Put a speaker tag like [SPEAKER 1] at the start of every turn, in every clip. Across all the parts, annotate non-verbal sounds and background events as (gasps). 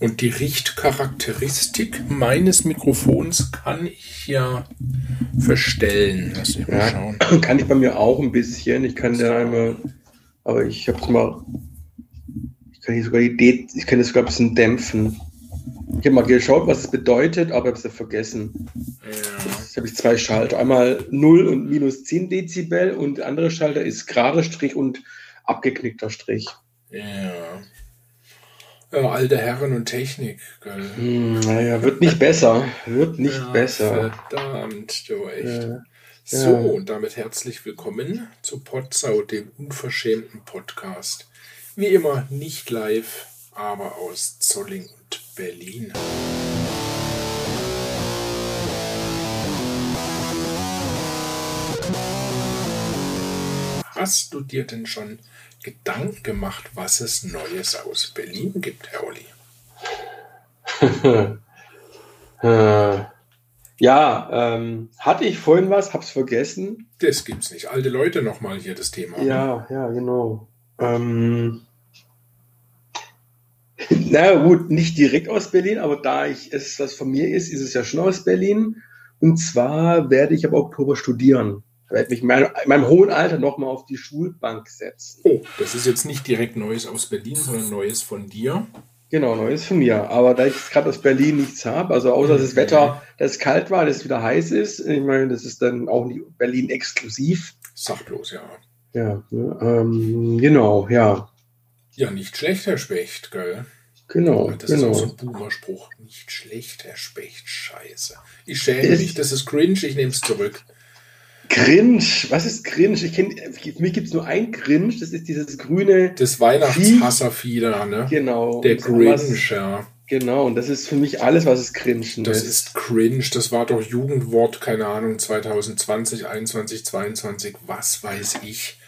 [SPEAKER 1] Und die Richtcharakteristik meines Mikrofons kann ich ja verstellen.
[SPEAKER 2] Lass mich mal ja, schauen. (clears throat) Kann ich bei mir auch ein bisschen. Ich kann da einmal, aber ich habe es mal, ich kann hier sogar die D, ich kann das sogar ein bisschen dämpfen. Ich habe mal geschaut, was es bedeutet, aber habe es ja vergessen. Ja. Jetzt habe ich zwei Schalter. Einmal 0 und minus 10 Dezibel und der andere Schalter ist gerade Strich und abgeknickter Strich.
[SPEAKER 1] Ja. Ja, alte Herren und Technik.
[SPEAKER 2] Gell? Hm, naja, wird nicht besser. Wird nicht ja, besser.
[SPEAKER 1] Verdammt, du echt. Ja. So, und damit herzlich willkommen zu Potsau, dem unverschämten Podcast. Wie immer nicht live, aber aus Zolling und Berlin. Hast du dir denn schon Gedanken gemacht, was es Neues aus Berlin gibt, Herr Olli?
[SPEAKER 2] Äh, (laughs) ja, ähm, hatte ich vorhin was, hab's vergessen.
[SPEAKER 1] Das gibt's nicht. Alte Leute nochmal hier das Thema.
[SPEAKER 2] Ja, ja, genau. Ähm, (laughs) na gut, nicht direkt aus Berlin, aber da ich es was von mir ist, ist es ja schon aus Berlin. Und zwar werde ich ab Oktober studieren. Ich werde mich in meinem, in meinem hohen Alter nochmal auf die Schulbank setzen.
[SPEAKER 1] Oh, das ist jetzt nicht direkt Neues aus Berlin, sondern Neues von dir.
[SPEAKER 2] Genau, Neues von mir. Aber da ich gerade aus Berlin nichts habe, also außer dass das Wetter, dass es kalt war, dass es wieder heiß ist, ich meine, das ist dann auch nicht Berlin exklusiv.
[SPEAKER 1] Sag bloß, ja.
[SPEAKER 2] Ja, ne, ähm, genau, ja.
[SPEAKER 1] Ja, nicht schlecht, Herr Specht, gell?
[SPEAKER 2] Genau.
[SPEAKER 1] Das
[SPEAKER 2] genau.
[SPEAKER 1] ist auch so ein Boomer-Spruch. Nicht schlecht, Herr Specht, scheiße. Ich schäme mich, das ist cringe, ich nehme es zurück.
[SPEAKER 2] Cringe, was ist Cringe? Ich kenn, für mich gibt es nur ein Cringe, das ist dieses grüne.
[SPEAKER 1] Das Weihnachtshasservieh da, ne?
[SPEAKER 2] Genau.
[SPEAKER 1] Der Cringe, ja.
[SPEAKER 2] Genau, und das ist für mich alles, was es cringe
[SPEAKER 1] Das ist cringe, das war doch Jugendwort, keine Ahnung, 2020, 21, 22, was weiß ich.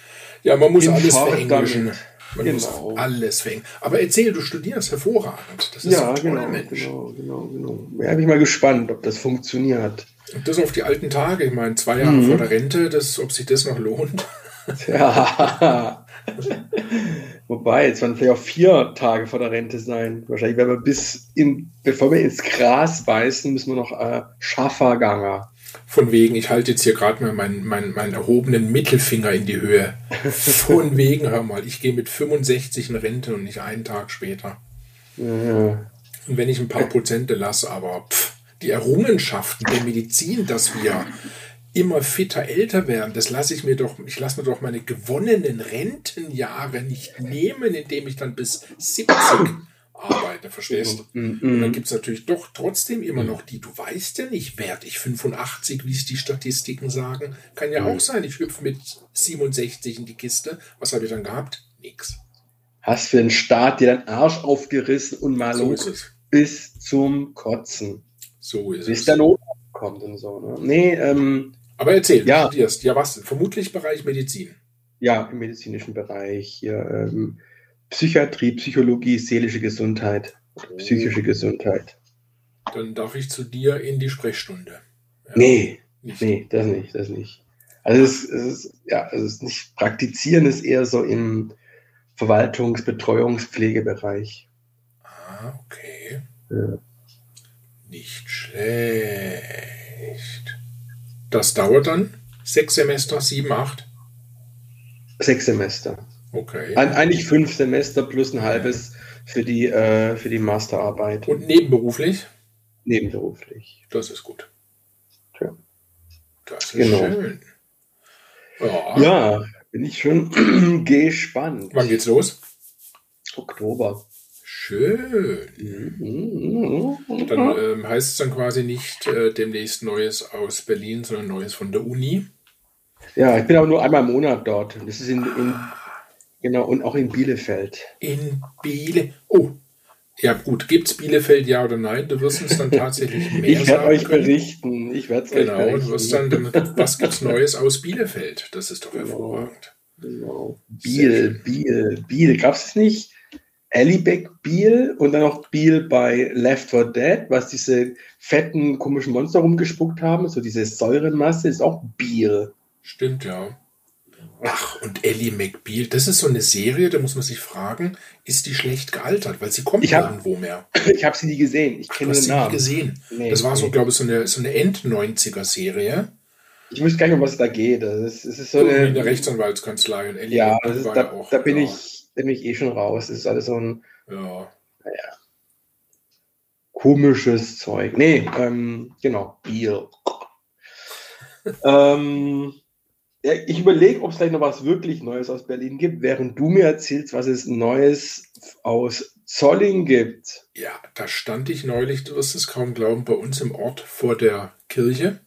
[SPEAKER 1] Ja, man muss alles verenglischen. Man genau. muss alles fängen. Aber erzähl, du studierst hervorragend.
[SPEAKER 2] Das ist ja, so genau, Mensch. genau, genau, genau. Ja, bin ich mal gespannt, ob das funktioniert.
[SPEAKER 1] Das auf die alten Tage. Ich meine, zwei Jahre mhm. vor der Rente, das, ob sich das noch lohnt.
[SPEAKER 2] Ja. (laughs) Wobei, jetzt werden vielleicht auch vier Tage vor der Rente sein. Wahrscheinlich werden wir bis in, bevor wir ins Gras beißen, müssen wir noch äh, Schafferganger.
[SPEAKER 1] Von wegen, ich halte jetzt hier gerade mal meinen, meinen, meinen erhobenen Mittelfinger in die Höhe. Von (laughs) wegen, hör mal, ich gehe mit 65 in Rente und nicht einen Tag später. Ja. Und wenn ich ein paar Prozente lasse, aber pff, die Errungenschaften der Medizin, dass wir immer fitter älter werden, das lasse ich mir doch, ich lasse mir doch meine gewonnenen Rentenjahre nicht nehmen, indem ich dann bis 70 arbeite, verstehst du? Mm, mm. Und dann gibt es natürlich doch trotzdem immer noch die, du weißt ja nicht, werde ich 85, wie es die Statistiken sagen. Kann ja mm. auch sein, ich hüpfe mit 67 in die Kiste. Was habe ich dann gehabt? Nix.
[SPEAKER 2] Hast für den Staat dir deinen Arsch aufgerissen und mal so los bis zum Kotzen.
[SPEAKER 1] So ist
[SPEAKER 2] bis es. Der Not kommt und so. Ne? Nee, ähm,
[SPEAKER 1] Aber erzähl, ja. du studierst. Ja, was? Vermutlich Bereich Medizin.
[SPEAKER 2] Ja, im medizinischen Bereich. Hier, ähm, Psychiatrie, Psychologie, seelische Gesundheit, oh. psychische Gesundheit.
[SPEAKER 1] Dann darf ich zu dir in die Sprechstunde.
[SPEAKER 2] Ja, nee, nicht. nee, das nicht, das nicht. Also es, es ist, ja, es ist nicht praktizieren, ist eher so im Verwaltungs-, Betreuungspflegebereich.
[SPEAKER 1] Ah, okay. Ja. Nicht schlecht. Das dauert dann sechs Semester, sieben, acht?
[SPEAKER 2] Sechs Semester.
[SPEAKER 1] Okay.
[SPEAKER 2] Eigentlich fünf Semester plus ein halbes für die, äh, für die Masterarbeit.
[SPEAKER 1] Und nebenberuflich?
[SPEAKER 2] Nebenberuflich.
[SPEAKER 1] Das ist gut.
[SPEAKER 2] Tja.
[SPEAKER 1] Das ist genau. schön.
[SPEAKER 2] Ja. ja, bin ich schon (clears throat) gespannt.
[SPEAKER 1] Wann geht's los?
[SPEAKER 2] Oktober.
[SPEAKER 1] Schön. Dann ähm, heißt es dann quasi nicht äh, demnächst Neues aus Berlin, sondern Neues von der Uni.
[SPEAKER 2] Ja, ich bin aber nur einmal im Monat dort. Das ist in, in Genau, und auch in Bielefeld.
[SPEAKER 1] In Bielefeld. Oh, ja gut, gibt es Bielefeld ja oder nein? Du wirst uns dann tatsächlich (laughs) mehr
[SPEAKER 2] Ich werde euch berichten. Ich werde es
[SPEAKER 1] genau, euch berichten. Genau, wirst dann, dann was gibt es Neues aus Bielefeld? Das ist doch genau, hervorragend.
[SPEAKER 2] Genau. Biel, Biel, Biel. Gab es nicht? Allybeck Biel und dann noch Biel bei Left 4 Dead, was diese fetten, komischen Monster rumgespuckt haben, so diese Säurenmasse, ist auch Biel.
[SPEAKER 1] Stimmt, ja. Ach, und Ellie McBeal, das ist so eine Serie, da muss man sich fragen, ist die schlecht gealtert, weil sie kommt
[SPEAKER 2] Ich hab-
[SPEAKER 1] irgendwo mehr.
[SPEAKER 2] Ich habe sie nie gesehen. Ich kenne den
[SPEAKER 1] sie nie
[SPEAKER 2] Namen.
[SPEAKER 1] gesehen.
[SPEAKER 2] Nee,
[SPEAKER 1] das war so,
[SPEAKER 2] nee.
[SPEAKER 1] glaube ich, so eine, so eine End-90er-Serie.
[SPEAKER 2] Ich wüsste gar nicht, um was es da geht. Das ist, es ist so eine,
[SPEAKER 1] eine Rechtsanwaltskanzlei und Ellie
[SPEAKER 2] Ja,
[SPEAKER 1] McBeal
[SPEAKER 2] ist, da,
[SPEAKER 1] ja auch.
[SPEAKER 2] da bin
[SPEAKER 1] ja,
[SPEAKER 2] ich, da bin ich eh schon raus. Das ist alles so ein
[SPEAKER 1] Ja.
[SPEAKER 2] komisches Zeug. Nee, ähm, genau. Bier. (laughs) ähm, ja, ich überlege, ob es vielleicht noch was wirklich Neues aus Berlin gibt, während du mir erzählst, was es Neues aus Zolling gibt.
[SPEAKER 1] Ja, da stand ich neulich, du wirst es kaum glauben, bei uns im Ort vor der Kirche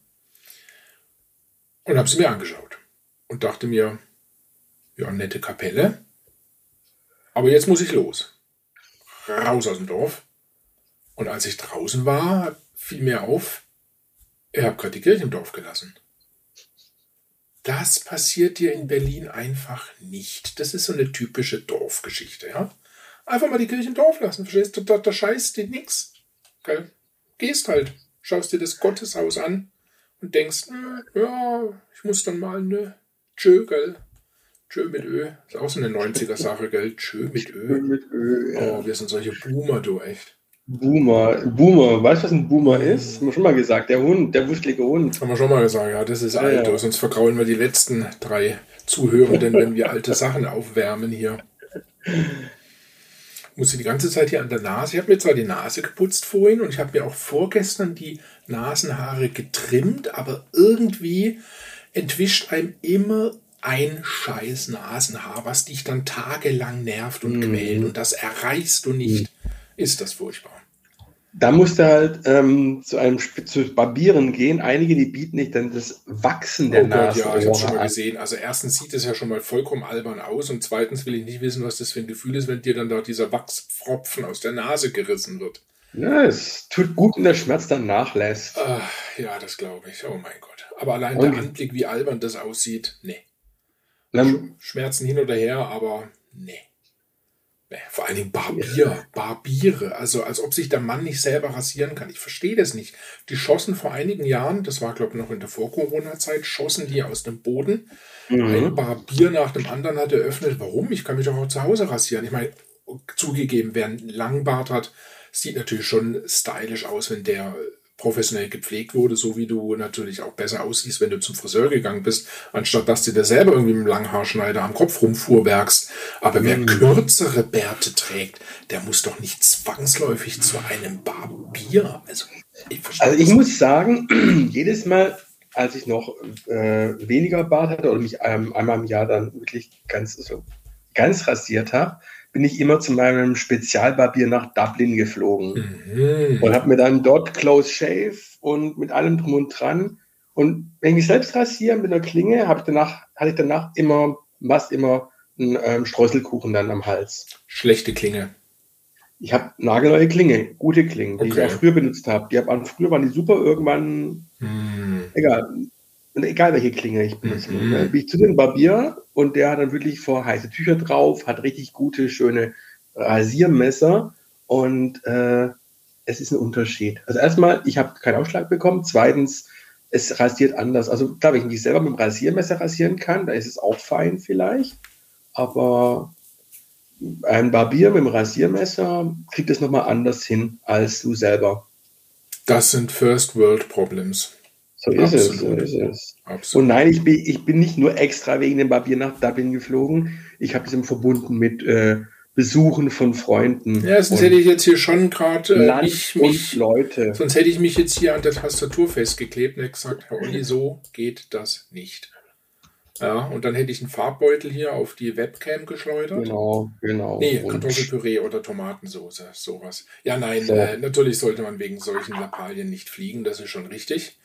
[SPEAKER 1] und habe sie mir angeschaut und dachte mir, ja, nette Kapelle, aber jetzt muss ich los. Raus aus dem Dorf. Und als ich draußen war, fiel mir auf, ich habe gerade die Kirche im Dorf gelassen. Das passiert dir in Berlin einfach nicht. Das ist so eine typische Dorfgeschichte, ja. Einfach mal die Kirche im Dorf lassen, verstehst du? Da, da scheißt dir nix. Gell? Gehst halt, schaust dir das Gotteshaus an und denkst, hm, ja, ich muss dann mal ne, tschö, gell? Tschö mit Ö. Ist auch so eine 90er-Sache, gell? Tschö mit Ö.
[SPEAKER 2] Mit Ö, ja.
[SPEAKER 1] Oh, wir sind solche Boomer, du, echt.
[SPEAKER 2] Boomer. Boomer. Weißt du, was ein Boomer ist? Haben wir schon mal gesagt. Der Hund, der wuschelige Hund.
[SPEAKER 1] Haben wir schon mal gesagt, ja, das ist
[SPEAKER 2] Ja,
[SPEAKER 1] alt,
[SPEAKER 2] ja.
[SPEAKER 1] sonst vergraulen wir die letzten drei Zuhörenden, wenn wir alte Sachen aufwärmen hier. Musste die ganze Zeit hier an der Nase. Ich habe mir zwar die Nase geputzt vorhin und ich habe mir auch vorgestern die Nasenhaare getrimmt, aber irgendwie entwischt einem immer ein scheiß Nasenhaar, was dich dann tagelang nervt und
[SPEAKER 2] Mhm.
[SPEAKER 1] quält und das erreichst du nicht. Ist das furchtbar.
[SPEAKER 2] Da musst du halt ähm, zu einem zu Barbieren gehen. Einige, die bieten nicht dann das Wachsen der
[SPEAKER 1] oh Gott, ja, ich habe schon mal
[SPEAKER 2] an.
[SPEAKER 1] gesehen. Also erstens sieht es ja schon mal vollkommen albern aus und zweitens will ich nicht wissen, was das für ein Gefühl ist, wenn dir dann da dieser Wachspfropfen aus der Nase gerissen wird.
[SPEAKER 2] Ja, es tut gut, wenn der Schmerz dann nachlässt.
[SPEAKER 1] Ah, ja, das glaube ich. Oh mein Gott. Aber allein
[SPEAKER 2] Und-
[SPEAKER 1] der Anblick, wie albern das aussieht, nee.
[SPEAKER 2] Dann,
[SPEAKER 1] Schmerzen hin oder her, aber nee. Vor allen Dingen Barbier, Barbiere, also als ob sich der Mann nicht selber rasieren kann. Ich verstehe das nicht. Die schossen vor einigen Jahren, das war glaube ich noch in der Vor-Corona-Zeit, schossen die aus dem Boden. Ein
[SPEAKER 2] mhm.
[SPEAKER 1] Barbier nach dem anderen hat eröffnet. Warum? Ich kann mich doch auch zu Hause rasieren. Ich meine, zugegeben, wer einen Langbart hat, sieht natürlich schon stylisch aus, wenn der professionell gepflegt wurde, so wie du natürlich auch besser aussiehst, wenn du zum Friseur gegangen bist, anstatt dass du dir selber irgendwie mit dem Langhaarschneider am Kopf rumfuhrwerkst. Aber wer
[SPEAKER 2] Mhm.
[SPEAKER 1] kürzere Bärte trägt, der muss doch nicht zwangsläufig zu einem Barbier. Also, ich
[SPEAKER 2] Also ich muss sagen, (clears throat) jedes Mal, als ich noch äh, weniger Bart hatte oder mich ähm, einmal im Jahr dann wirklich ganz, also ganz rasiert habe, bin ich immer zu meinem Spezialbarbier nach Dublin geflogen.
[SPEAKER 1] Mhm.
[SPEAKER 2] und habe mir dann dort Close Shave und mit allem drum und dran. Und wenn ich mich selbst rasiere mit einer Klinge, habe ich danach, hatte ich danach immer, fast immer einen ähm, Streuselkuchen dann am Hals.
[SPEAKER 1] Schlechte Klinge.
[SPEAKER 2] Ich habe nagelneue Klinge, gute Klingen, die
[SPEAKER 1] Okay.
[SPEAKER 2] ich auch früher benutzt habe. Die hab, früher waren die super, irgendwann,
[SPEAKER 1] Mhm.
[SPEAKER 2] egal, und egal welche Klinge ich benutze.
[SPEAKER 1] Mhm.
[SPEAKER 2] Bin ich zu dem Barbier und der hat dann wirklich vor heiße Tücher drauf, hat richtig gute, schöne Rasiermesser und äh, es ist ein Unterschied. Also erstmal, ich habe keinen Aufschlag bekommen. Zweitens, es rasiert anders. Also klar, wenn ich mich selber mit dem Rasiermesser rasieren kann, da ist es auch fein vielleicht. Aber ein Barbier mit dem Rasiermesser kriegt es nochmal anders hin als du selber.
[SPEAKER 1] Das sind First World Problems.
[SPEAKER 2] So ist es. So
[SPEAKER 1] Absolut.
[SPEAKER 2] ist es.
[SPEAKER 1] Absolut.
[SPEAKER 2] Und nein, ich bin, ich bin nicht nur extra wegen dem Barbier nach Dublin geflogen. Ich habe es eben verbunden mit äh, Besuchen von Freunden.
[SPEAKER 1] Ja, sonst hätte ich jetzt hier schon gerade äh, mich, mich,
[SPEAKER 2] Leute.
[SPEAKER 1] sonst hätte ich mich jetzt hier an der Tastatur festgeklebt und hätte gesagt, Herr Olli, so geht das nicht. Ja, und dann hätte ich einen Farbbeutel hier auf die Webcam geschleudert.
[SPEAKER 2] Genau, genau.
[SPEAKER 1] Nee,
[SPEAKER 2] Und-
[SPEAKER 1] Kartoffelpüree oder Tomatensauce, sowas. Ja, nein,
[SPEAKER 2] So.
[SPEAKER 1] äh, natürlich sollte man wegen solchen Lappalien nicht fliegen, das ist schon richtig.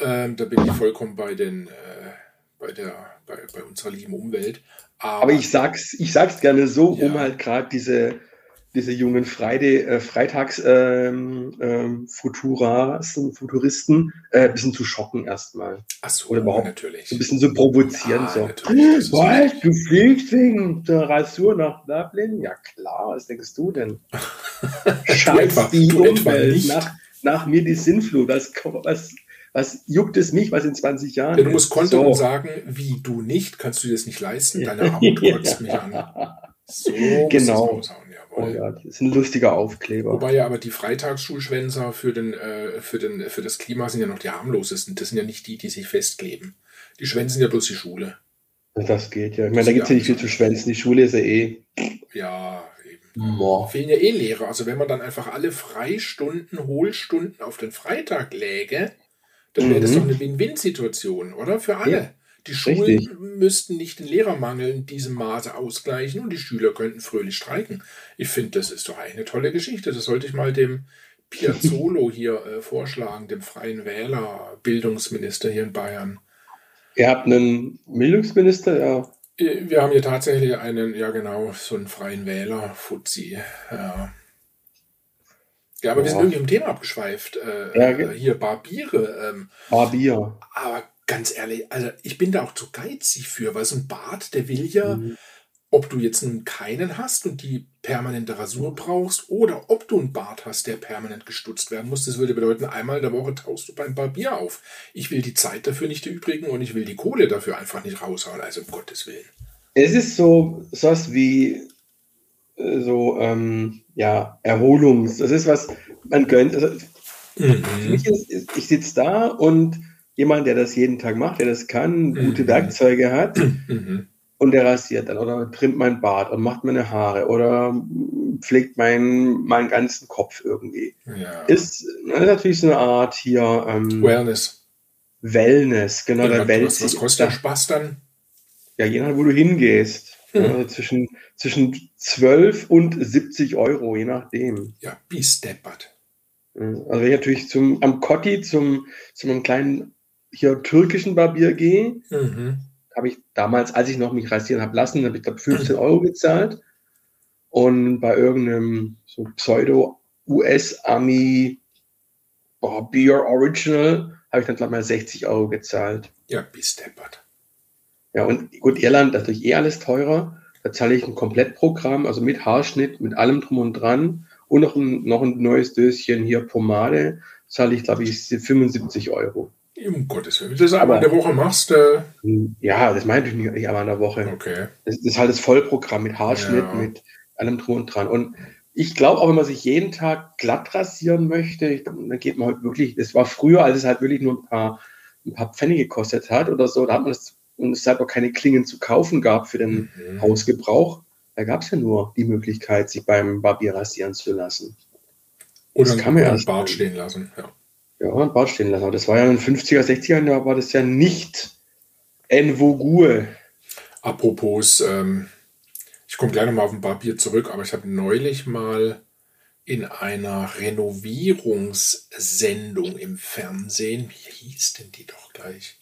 [SPEAKER 1] Ähm, da bin ich vollkommen bei den, äh, bei der, bei, bei unserer lieben Umwelt. Aber,
[SPEAKER 2] Aber ich sag's, ich sag's gerne so,
[SPEAKER 1] Ja.
[SPEAKER 2] um halt gerade diese, diese jungen Friday, äh, Freitags ähm, ähm, Futuras, Futuristen äh, ein bisschen zu schocken erstmal.
[SPEAKER 1] ach so,
[SPEAKER 2] oder überhaupt
[SPEAKER 1] natürlich.
[SPEAKER 2] So ein bisschen so provozieren.
[SPEAKER 1] Ja,
[SPEAKER 2] so. Was? Du fliegst wegen der Rasur nach Dublin? Ja klar, was denkst du denn? (laughs) Scheiß die Umwelt. Nach, nach mir die Sinnflut. Was, was, was juckt es mich, was in 20 Jahren
[SPEAKER 1] ja, Du musst Konto so. sagen, wie du nicht, kannst du das nicht leisten, (laughs) deine Haut kotzt mich an.
[SPEAKER 2] So genau. Oh ja, das ist ein lustiger Aufkleber.
[SPEAKER 1] Wobei ja aber die Freitagsschulschwänzer für, den, äh, für, den, für das Klima sind ja noch die harmlosesten. Das sind ja nicht die, die sich festkleben. Die schwänzen ja bloß die Schule.
[SPEAKER 2] Das geht ja. Ich meine, da gibt es ja nicht viel zu schwänzen. Die Schule ist ja eh.
[SPEAKER 1] Ja, eben. Boah. Fehlen ja eh Lehrer. Also wenn man dann einfach alle Freistunden, Hohlstunden auf den Freitag läge, dann wäre mhm. das doch eine Win-Win-Situation, oder? Für alle. Ja. Die Schulen Richtig. müssten nicht den Lehrermangel in diesem Maße ausgleichen und die Schüler könnten fröhlich streiken. Ich finde, das ist doch eine tolle Geschichte. Das sollte ich mal dem Piazzolo (laughs) hier äh, vorschlagen, dem Freien Wähler, Bildungsminister hier in Bayern.
[SPEAKER 2] Ihr habt einen Bildungsminister, ja.
[SPEAKER 1] Äh, wir haben hier tatsächlich einen, ja genau, so einen Freien Wähler, Fuzzi. Ja. Ja, aber ja. wir sind irgendwie im Thema abgeschweift. Äh, ja. Äh, hier Barbiere. Ähm,
[SPEAKER 2] Barbier.
[SPEAKER 1] Aber ganz ehrlich, also ich bin da auch zu geizig für, weil so ein Bart, der will ja, mhm. ob du jetzt nun keinen hast und die permanente Rasur brauchst oder ob du einen Bart hast, der permanent gestutzt werden muss. Das würde bedeuten, einmal in der Woche tauchst du beim Barbier auf. Ich will die Zeit dafür nicht übrigen und ich will die Kohle dafür einfach nicht raushauen, also um Gottes Willen.
[SPEAKER 2] Es ist so was wie so, ähm, ja, Erholungs, das ist was, man gönnt. Also, mhm. ist, ich sitze da und jemand, der das jeden Tag macht, der das kann, gute mhm. Werkzeuge hat mhm. und der rasiert dann oder trimmt mein Bart und macht meine Haare oder pflegt meinen, meinen ganzen Kopf irgendwie. Ja. Ist, ist natürlich so eine Art hier
[SPEAKER 1] ähm, Wellness.
[SPEAKER 2] Wellness, genau. Ja,
[SPEAKER 1] der was, was kostet der Spaß dann?
[SPEAKER 2] Ja, je nachdem, wo du hingehst. Mhm. Also zwischen, zwischen 12 und 70 Euro, je nachdem.
[SPEAKER 1] Ja, bis deppert.
[SPEAKER 2] Also wenn ich natürlich zum, am Kotti zum, zum einem kleinen hier türkischen Barbier gehe, mhm. habe ich damals, als ich noch mich rasieren habe lassen, habe ich glaube 15 Euro gezahlt. Und bei irgendeinem so Pseudo-US-Ami Barbier Original habe ich dann glaube ich mal 60 Euro gezahlt.
[SPEAKER 1] Ja, bis deppert.
[SPEAKER 2] Ja, und gut, Irland, das ist natürlich eh alles teurer. Da zahle ich ein Komplettprogramm, also mit Haarschnitt, mit allem drum und dran und noch ein, noch ein neues Döschen hier Pomade, zahle ich, glaube ich, 75 Euro.
[SPEAKER 1] Um Gottes Willen. Wenn du das einmal in der Woche machst. Äh
[SPEAKER 2] ja, das meine ich nicht, einmal in der Woche.
[SPEAKER 1] Okay.
[SPEAKER 2] Das, ist halt das Vollprogramm mit Haarschnitt, ja. mit allem drum und dran. Und ich glaube auch, wenn man sich jeden Tag glatt rasieren möchte, ich, dann geht man halt wirklich, das war früher, als es halt wirklich nur ein paar, ein paar Pfennige gekostet hat oder so, da hat man das, und es halt auch keine Klingen zu kaufen gab für den mhm. Hausgebrauch. Da gab es ja nur die Möglichkeit, sich beim Barbier rasieren zu lassen.
[SPEAKER 1] Oder das kann man ja Bart stehen lassen, ja.
[SPEAKER 2] Ja, ein Bart stehen lassen. Aber das war ja in den 50er, 60er Jahren, war das ja nicht en vogue.
[SPEAKER 1] Apropos, ähm, ich komme gleich nochmal auf ein Barbier zurück, aber ich habe neulich mal in einer Renovierungssendung im Fernsehen, wie hieß denn die doch gleich?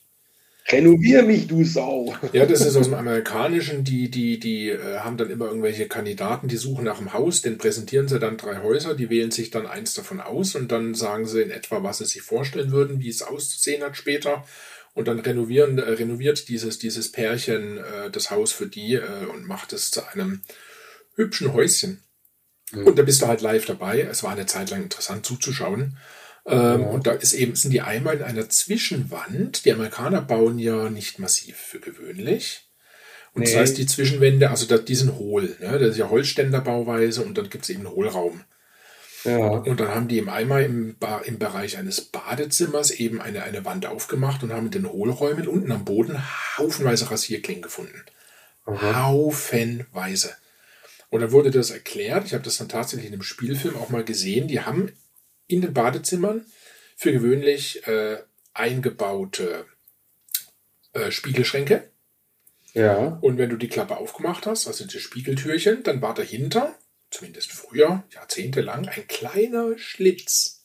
[SPEAKER 2] Renovier mich, du Sau.
[SPEAKER 1] Ja, das ist aus dem Amerikanischen. Die, die, die äh, haben dann immer irgendwelche Kandidaten, die suchen nach einem Haus, den präsentieren sie dann drei Häuser, die wählen sich dann eins davon aus und dann sagen sie in etwa, was sie sich vorstellen würden, wie es auszusehen hat später. Und dann renovieren, äh, renoviert dieses, dieses Pärchen äh, das Haus für die äh, und macht es zu einem hübschen Häuschen. Mhm. Und da bist du halt live dabei. Es war eine Zeit lang interessant zuzuschauen. Ähm, ja. Und da ist eben, sind die einmal in einer Zwischenwand. Die Amerikaner bauen ja nicht massiv für gewöhnlich. Und nee. das heißt, die Zwischenwände, also die sind hohl. Ne? Das ist ja Holzständerbauweise und dann gibt es eben einen Hohlraum. Ja. Und dann haben die im Eimer im, im Bereich eines Badezimmers eben eine, eine Wand aufgemacht und haben in den Hohlräumen unten am Boden haufenweise Rasierklingen gefunden. Mhm. Haufenweise. Und dann wurde das erklärt, ich habe das dann tatsächlich in einem Spielfilm auch mal gesehen, die haben in den Badezimmern für gewöhnlich äh, eingebaute äh, Spiegelschränke.
[SPEAKER 2] Ja.
[SPEAKER 1] Und wenn du die Klappe aufgemacht hast, also die Spiegeltürchen, dann war dahinter, zumindest früher, jahrzehntelang, ein kleiner Schlitz.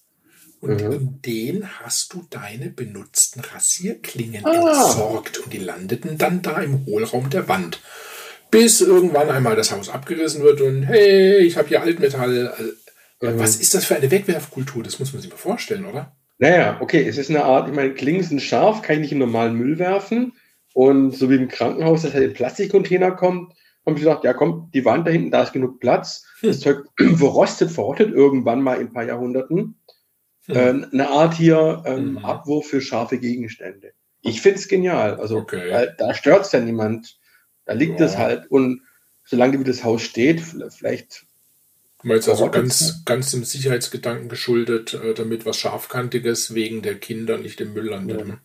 [SPEAKER 1] Und mhm. in den hast du deine benutzten Rasierklingen ah. entsorgt. Und die landeten dann da im Hohlraum der Wand. Bis irgendwann einmal das Haus abgerissen wird und hey, ich habe hier Altmetall. Mhm. Was ist das für eine Wegwerfkultur? Das muss man sich mal vorstellen, oder?
[SPEAKER 2] Naja, okay, es ist eine Art, ich meine, Klingen sind scharf, kann ich nicht in normalen Müll werfen. Und so wie im Krankenhaus, dass halt in Plastikcontainer kommt, haben sie gesagt, ja komm, die Wand da hinten, da ist genug Platz. Hm. Das Zeug (clears throat) verrostet, verrottet irgendwann mal in ein paar Jahrhunderten. Hm. Äh, eine Art hier ähm, mhm. Abwurf für scharfe Gegenstände. Ich finde es genial. Also okay. da stört es ja niemand. Da liegt es halt. Und solange wie das Haus steht, vielleicht.
[SPEAKER 1] Weil es also ganz, ganz dem Sicherheitsgedanken geschuldet, äh, damit was Scharfkantiges wegen der Kinder nicht im Müll landet. Ja. Ne?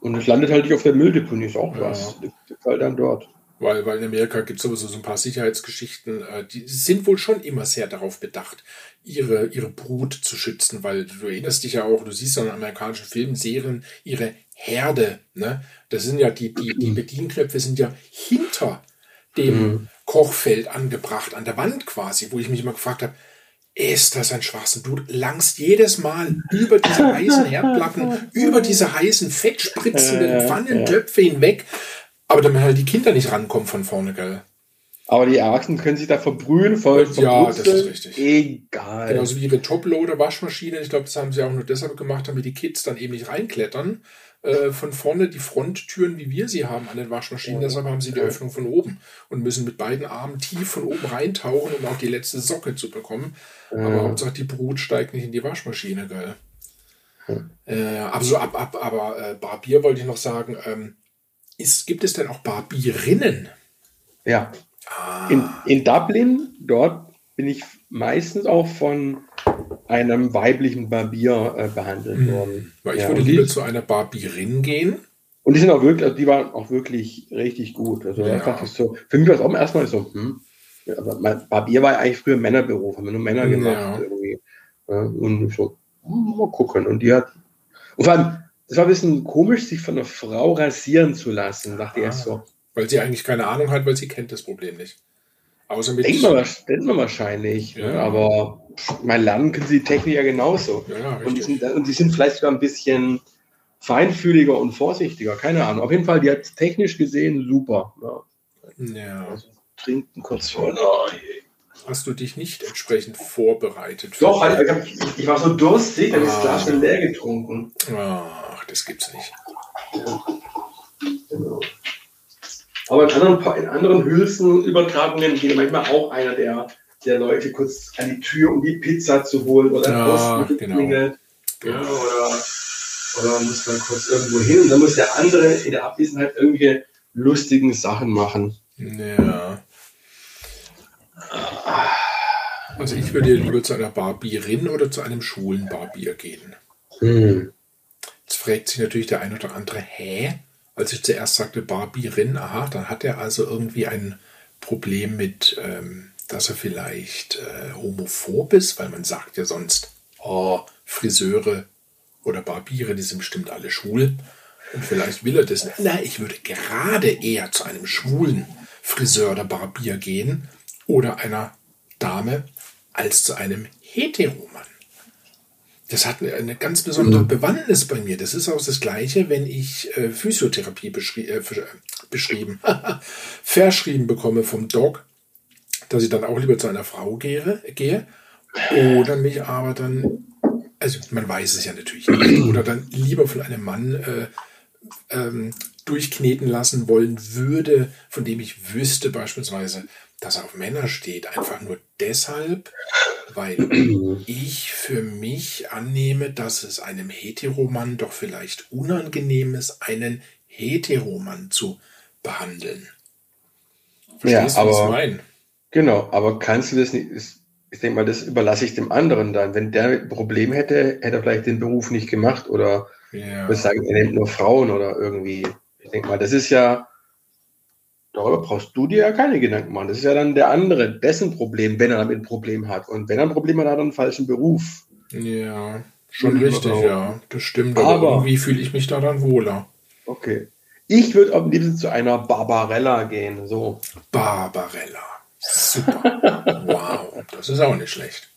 [SPEAKER 2] Und es landet halt nicht auf der Mülldeponie, ist auch ja. was. Halt dann dort.
[SPEAKER 1] Weil, weil in Amerika gibt es sowieso so ein paar Sicherheitsgeschichten, äh, die sind wohl schon immer sehr darauf bedacht, ihre, ihre Brut zu schützen, weil du erinnerst dich ja auch, du siehst ja in amerikanischen Filmen, Serien, ihre Herde, ne? Das sind ja die, die, die Bedienknöpfe sind ja hinter dem mhm. Kochfeld angebracht, an der Wand quasi, wo ich mich immer gefragt habe, ist das ein Schwachsinn? Du langst jedes Mal über diese (laughs) heißen Herdplatten, über diese heißen, fettspritzenden Pfannentöpfe hinweg, aber damit halt die Kinder nicht rankommen von vorne, gell?
[SPEAKER 2] Aber die Erwachsenen können sich da verbrühen, voll
[SPEAKER 1] Ja, das ist richtig.
[SPEAKER 2] Egal.
[SPEAKER 1] Genauso wie ihre Toploader-Waschmaschine. Ich glaube, das haben sie auch nur deshalb gemacht, damit die Kids dann eben nicht reinklettern. Äh, von vorne die Fronttüren, wie wir sie haben an den Waschmaschinen. Ja. Deshalb haben sie die Öffnung von oben und müssen mit beiden Armen tief von oben reintauchen, um auch die letzte Socke zu bekommen. Aber Hauptsache die Brut steigt nicht in die Waschmaschine, gell? Ja. Äh, aber so ab, ab, aber äh, Barbier wollte ich noch sagen, ähm, ist, gibt es denn auch Barbierinnen?
[SPEAKER 2] Ja. Ah. In, in Dublin, dort bin ich meistens auch von einem weiblichen Barbier äh, behandelt hm. worden.
[SPEAKER 1] Weil ich ja, würde lieber die, zu einer Barbierin gehen.
[SPEAKER 2] Und die sind auch wirklich, also die waren auch wirklich richtig gut. Also ja. so, für mich war es auch erstmal so, hm, also mein Barbier war ja eigentlich früher Männerberuf, haben wir nur Männer gemacht ja. irgendwie. Ja, und so, mal gucken. Und die hat, und vor allem, es war ein bisschen komisch, sich von einer Frau rasieren zu lassen, dachte ich erst so.
[SPEAKER 1] Weil sie eigentlich keine Ahnung hat, weil sie kennt das Problem nicht.
[SPEAKER 2] Außer mit denkt, man, denkt man wahrscheinlich. Ja. Aber mein Lernen können sie die Technik ja genauso.
[SPEAKER 1] Ja,
[SPEAKER 2] und, die sind, und die sind vielleicht sogar ein bisschen feinfühliger und vorsichtiger. Keine Ahnung. Auf jeden Fall, die hat technisch gesehen super.
[SPEAKER 1] Ja. Also,
[SPEAKER 2] trinken kurz vor. Oh,
[SPEAKER 1] Hast du dich nicht entsprechend vorbereitet?
[SPEAKER 2] Doch, ich, ich, war so durstig, dann ah. ist das Glas schon leer getrunken.
[SPEAKER 1] Ach, das gibt's nicht.
[SPEAKER 2] Genau. Aber in anderen, in anderen Hülsenübertragungen geht manchmal auch einer der, der Leute kurz an die Tür, um die Pizza zu holen oder
[SPEAKER 1] ja, Post genau.
[SPEAKER 2] Ja, oder, oder muss dann kurz irgendwo hin und dann muss der andere in der Abwesenheit irgendwelche lustigen Sachen machen.
[SPEAKER 1] Ja. Also ich würde lieber zu einer Barbierin oder zu einem schwulen Barbier gehen. Hm. Jetzt fragt sich natürlich der ein oder andere, hä? Als ich zuerst sagte Barbierin, aha, dann hat er also irgendwie ein Problem mit, ähm, dass er vielleicht äh, homophob ist, weil man sagt ja sonst, oh, Friseure oder Barbiere, die sind bestimmt alle schwul. Und vielleicht will er das nicht. Na, ich würde gerade eher zu einem schwulen Friseur oder Barbier gehen oder einer Dame als zu einem Heteromann das hat eine ganz besondere mhm. Bewandtnis bei mir. Das ist auch das Gleiche, wenn ich äh, Physiotherapie beschri äh, beschrieben, (laughs) verschrieben bekomme vom Doc, dass ich dann auch lieber zu einer Frau gehe, gehe oder mich aber dann, also man weiß es ja natürlich nicht, (clears throat) oder dann lieber von einem Mann äh, ähm, durchkneten lassen wollen würde, von dem ich wüsste beispielsweise, dass er auf Männer steht, einfach nur deshalb, weil (clears throat) ich für mich annehme, dass es einem Heteromann doch vielleicht unangenehm ist, einen Heteromann zu behandeln.
[SPEAKER 2] Verstehst ja, du, was ich meine? Genau, aber kannst du das nicht, ich denke mal, das überlasse ich dem anderen dann. Wenn der ein Problem hätte, hätte er vielleicht den Beruf nicht gemacht oder ja. würde sagen, er nimmt nur Frauen oder irgendwie. Ich denke mal, das ist ja, Darüber brauchst du dir ja keine Gedanken machen. Das ist ja dann der andere, dessen Problem, wenn er damit ein Problem hat. Und wenn er ein Problem hat, hat er einen falschen Beruf.
[SPEAKER 1] Ja, schon richtig, ja. Das stimmt. Aber, aber irgendwie fühle ich mich da dann wohler.
[SPEAKER 2] Okay. Ich würde am liebsten zu einer Barbarella gehen. So.
[SPEAKER 1] Barbarella. Super. (laughs) wow, das ist auch nicht schlecht.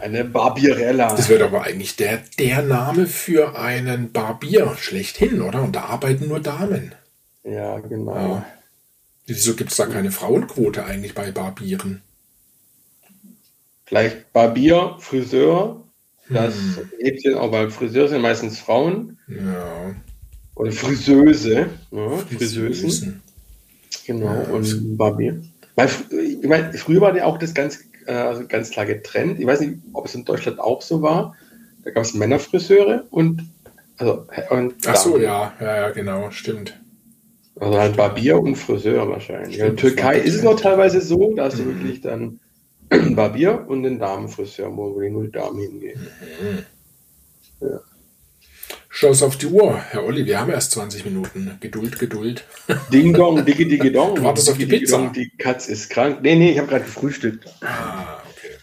[SPEAKER 2] Eine Barbierella.
[SPEAKER 1] Das wird aber eigentlich der, der Name für einen Barbier schlechthin, oder? Und da arbeiten nur Damen.
[SPEAKER 2] Ja, genau. Ja.
[SPEAKER 1] Wieso gibt es da keine Frauenquote eigentlich bei Barbieren?
[SPEAKER 2] Vielleicht Barbier, Friseur, das hm. gibt es auch, weil Friseur sind meistens Frauen.
[SPEAKER 1] Ja.
[SPEAKER 2] Oder Friseuse. Ja, Friseusen. Genau, ja, und Barbier. Weil, ich meine, früher war ja auch das ganz, äh, ganz klar getrennt. Ich weiß nicht, ob es in Deutschland auch so war. Da gab es Männerfriseure und, also, und
[SPEAKER 1] Ach so, ja, ja, ja, genau, stimmt.
[SPEAKER 2] Also ein Barbier und Friseur wahrscheinlich. Stimmt, in der Türkei ist es noch teilweise so, da hast du mhm. wirklich dann (clears throat) Barbier und einen Damenfriseur, wo nur die Damen hingehen. Mhm.
[SPEAKER 1] Ja. Schaust auf die Uhr, Herr Olli, wir haben erst 20 Minuten. Geduld, Geduld. (laughs)
[SPEAKER 2] Ding dong, digi digi dong.
[SPEAKER 1] Du wartest auf die Pizza. Dong,
[SPEAKER 2] die Katz ist krank. Nee, nee, ich habe gerade gefrühstückt.
[SPEAKER 1] Ah, okay.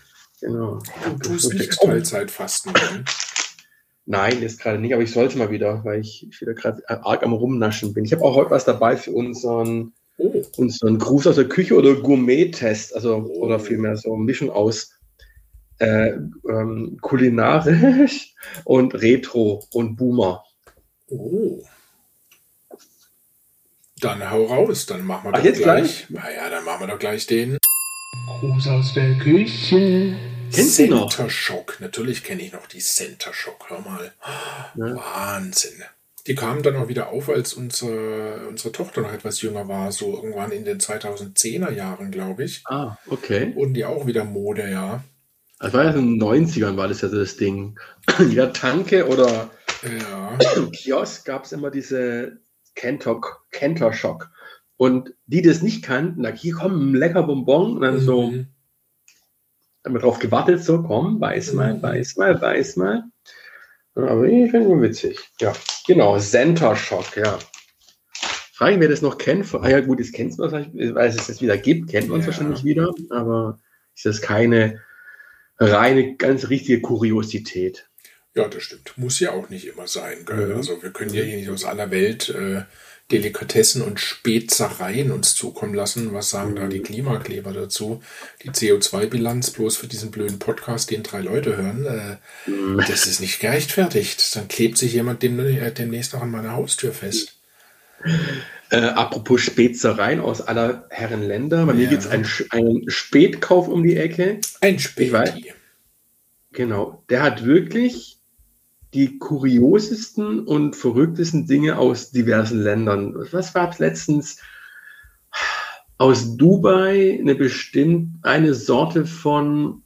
[SPEAKER 1] Genau. Du tust nicht Teilzeitfasten. Ne?
[SPEAKER 2] Nein, jetzt gerade nicht, aber ich sollte mal wieder, weil ich, ich wieder gerade arg am Rumnaschen bin. Ich habe auch heute was dabei für unseren, oh. unseren Gruß aus der Küche oder Gourmet-Test, also oh. oder vielmehr so eine Mischung aus äh, ähm, kulinarisch (laughs) und Retro und Boomer.
[SPEAKER 1] Oh. Dann hau raus, dann machen wir
[SPEAKER 2] Ach, doch jetzt gleich.
[SPEAKER 1] Naja, dann machen wir doch gleich den
[SPEAKER 2] Gruß aus der Küche.
[SPEAKER 1] Kennst du noch? Center Shock. Natürlich kenne ich noch die Center Shock. Hör mal. Ja. Wahnsinn. Die kamen dann auch wieder auf, als unsere, unsere Tochter noch etwas jünger war, so irgendwann in den 2010er Jahren, glaube ich.
[SPEAKER 2] Ah, okay.
[SPEAKER 1] Und die auch wieder Mode, ja.
[SPEAKER 2] Das war ja in den 90ern, war das ja so das Ding. (clears throat) In jeder Tanke oder
[SPEAKER 1] ja. (clears throat)
[SPEAKER 2] Kiosk gab es immer diese Kentok, Kentor Shock. Und die, die das nicht kannten, da hier kommen ein lecker Bonbon und dann mhm. so, haben wir drauf gewartet, so, komm, weiß mal, mhm. weiß mal, weiß mal. Aber ich finde es witzig. Ja, genau, Center Shock, ja. Frage ich, wer das noch kennt. Ah ja, gut, das kennt man, weil es es wieder gibt, kennt man es ja. wahrscheinlich wieder, aber ist das keine reine, ganz richtige Kuriosität.
[SPEAKER 1] Ja, das stimmt. Muss ja auch nicht immer sein. Gell? Mhm. Also wir können ja hier nicht aus aller Welt äh, Delikatessen und Spezereien uns zukommen lassen. Was sagen mhm. da die Klimakleber dazu? Die CO2-Bilanz bloß für diesen blöden Podcast, den drei Leute hören, äh, mhm. das ist nicht gerechtfertigt. Dann klebt sich jemand dem, äh, demnächst noch an meiner Haustür fest.
[SPEAKER 2] Äh, apropos Spezereien aus aller Herren Länder. Bei ja. mir gibt es einen, einen Spätkauf um die Ecke.
[SPEAKER 1] Ein Späti.
[SPEAKER 2] Genau. Der hat wirklich die kuriosesten und verrücktesten Dinge aus diversen Ländern. Was gab es letztens? Aus Dubai eine bestimmt eine Sorte von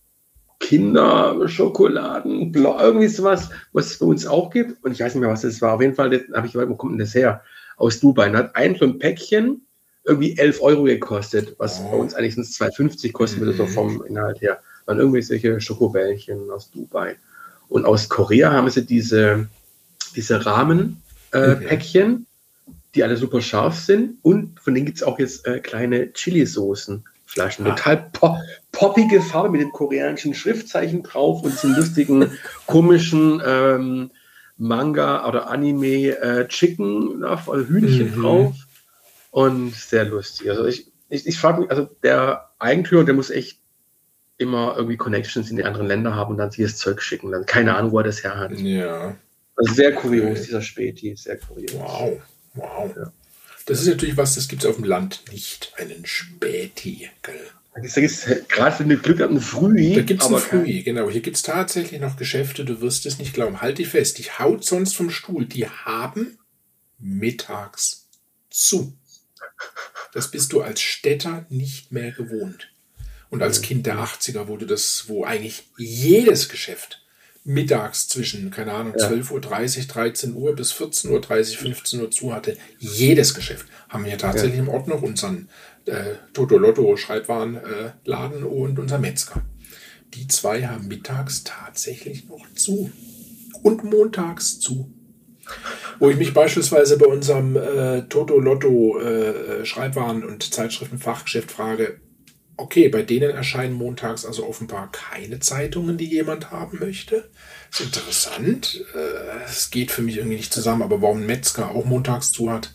[SPEAKER 2] Kinderschokoladen, irgendwie sowas, was es bei uns auch gibt. Und ich weiß nicht mehr, was das war. Auf jeden Fall habe ich, wo kommt denn das her? aus Dubai. Und hat ein so ein Päckchen irgendwie 11 Euro gekostet, was oh. bei uns eigentlich 2,50 kosten würde, mhm. so vom Inhalt her. Waren irgendwie solche Schokobällchen aus Dubai. Und aus Korea haben sie diese, diese Rahmenpäckchen, äh, mhm. die alle super scharf sind. Und von denen gibt es auch jetzt äh, kleine Chili-Soßen-Flaschen. Ah. Total pop poppige Farbe mit dem koreanischen Schriftzeichen drauf und diesen lustigen, (laughs) komischen ähm, Manga oder Anime äh, Chicken, also Hühnchen mhm. drauf. Und sehr lustig. Also ich, ich, ich frage mich, also der Eigentümer, der muss echt immer irgendwie Connections in die anderen Länder haben und dann sich das Zeug schicken. Dann keine Ahnung, wo er das her hat.
[SPEAKER 1] Ja.
[SPEAKER 2] Also sehr kurios, dieser Späti, sehr kurios.
[SPEAKER 1] Wow, wow. Ja. Das ist natürlich was, das gibt es auf dem Land nicht, einen Späti. Gell?
[SPEAKER 2] Gerade wenn du Glück hast, ein Früh.
[SPEAKER 1] Da gibt es ein Früh, genau. Hier gibt es tatsächlich noch Geschäfte, du wirst es nicht glauben. Halt dich fest, die haut sonst vom Stuhl. Die haben mittags zu. Das bist du als Städter nicht mehr gewohnt. Und als Kind der 80er wurde das, wo eigentlich jedes Geschäft mittags zwischen, keine Ahnung, ja. 12.30 Uhr, 13 Uhr bis 14.30 Uhr, 15 Uhr zu hatte. Jedes Geschäft. Haben wir tatsächlich ja. im Ort noch unseren äh, Toto Lotto Schreibwarenladen äh, und unser Metzger. Die zwei haben mittags tatsächlich noch zu. Und montags zu. Wo ich mich beispielsweise bei unserem äh, Toto Lotto äh, Schreibwaren- und Zeitschriftenfachgeschäft frage, okay, bei denen erscheinen montags also offenbar keine Zeitungen, die jemand haben möchte. Das ist interessant. Äh, es geht für mich irgendwie nicht zusammen, aber warum Metzger auch montags zu hat,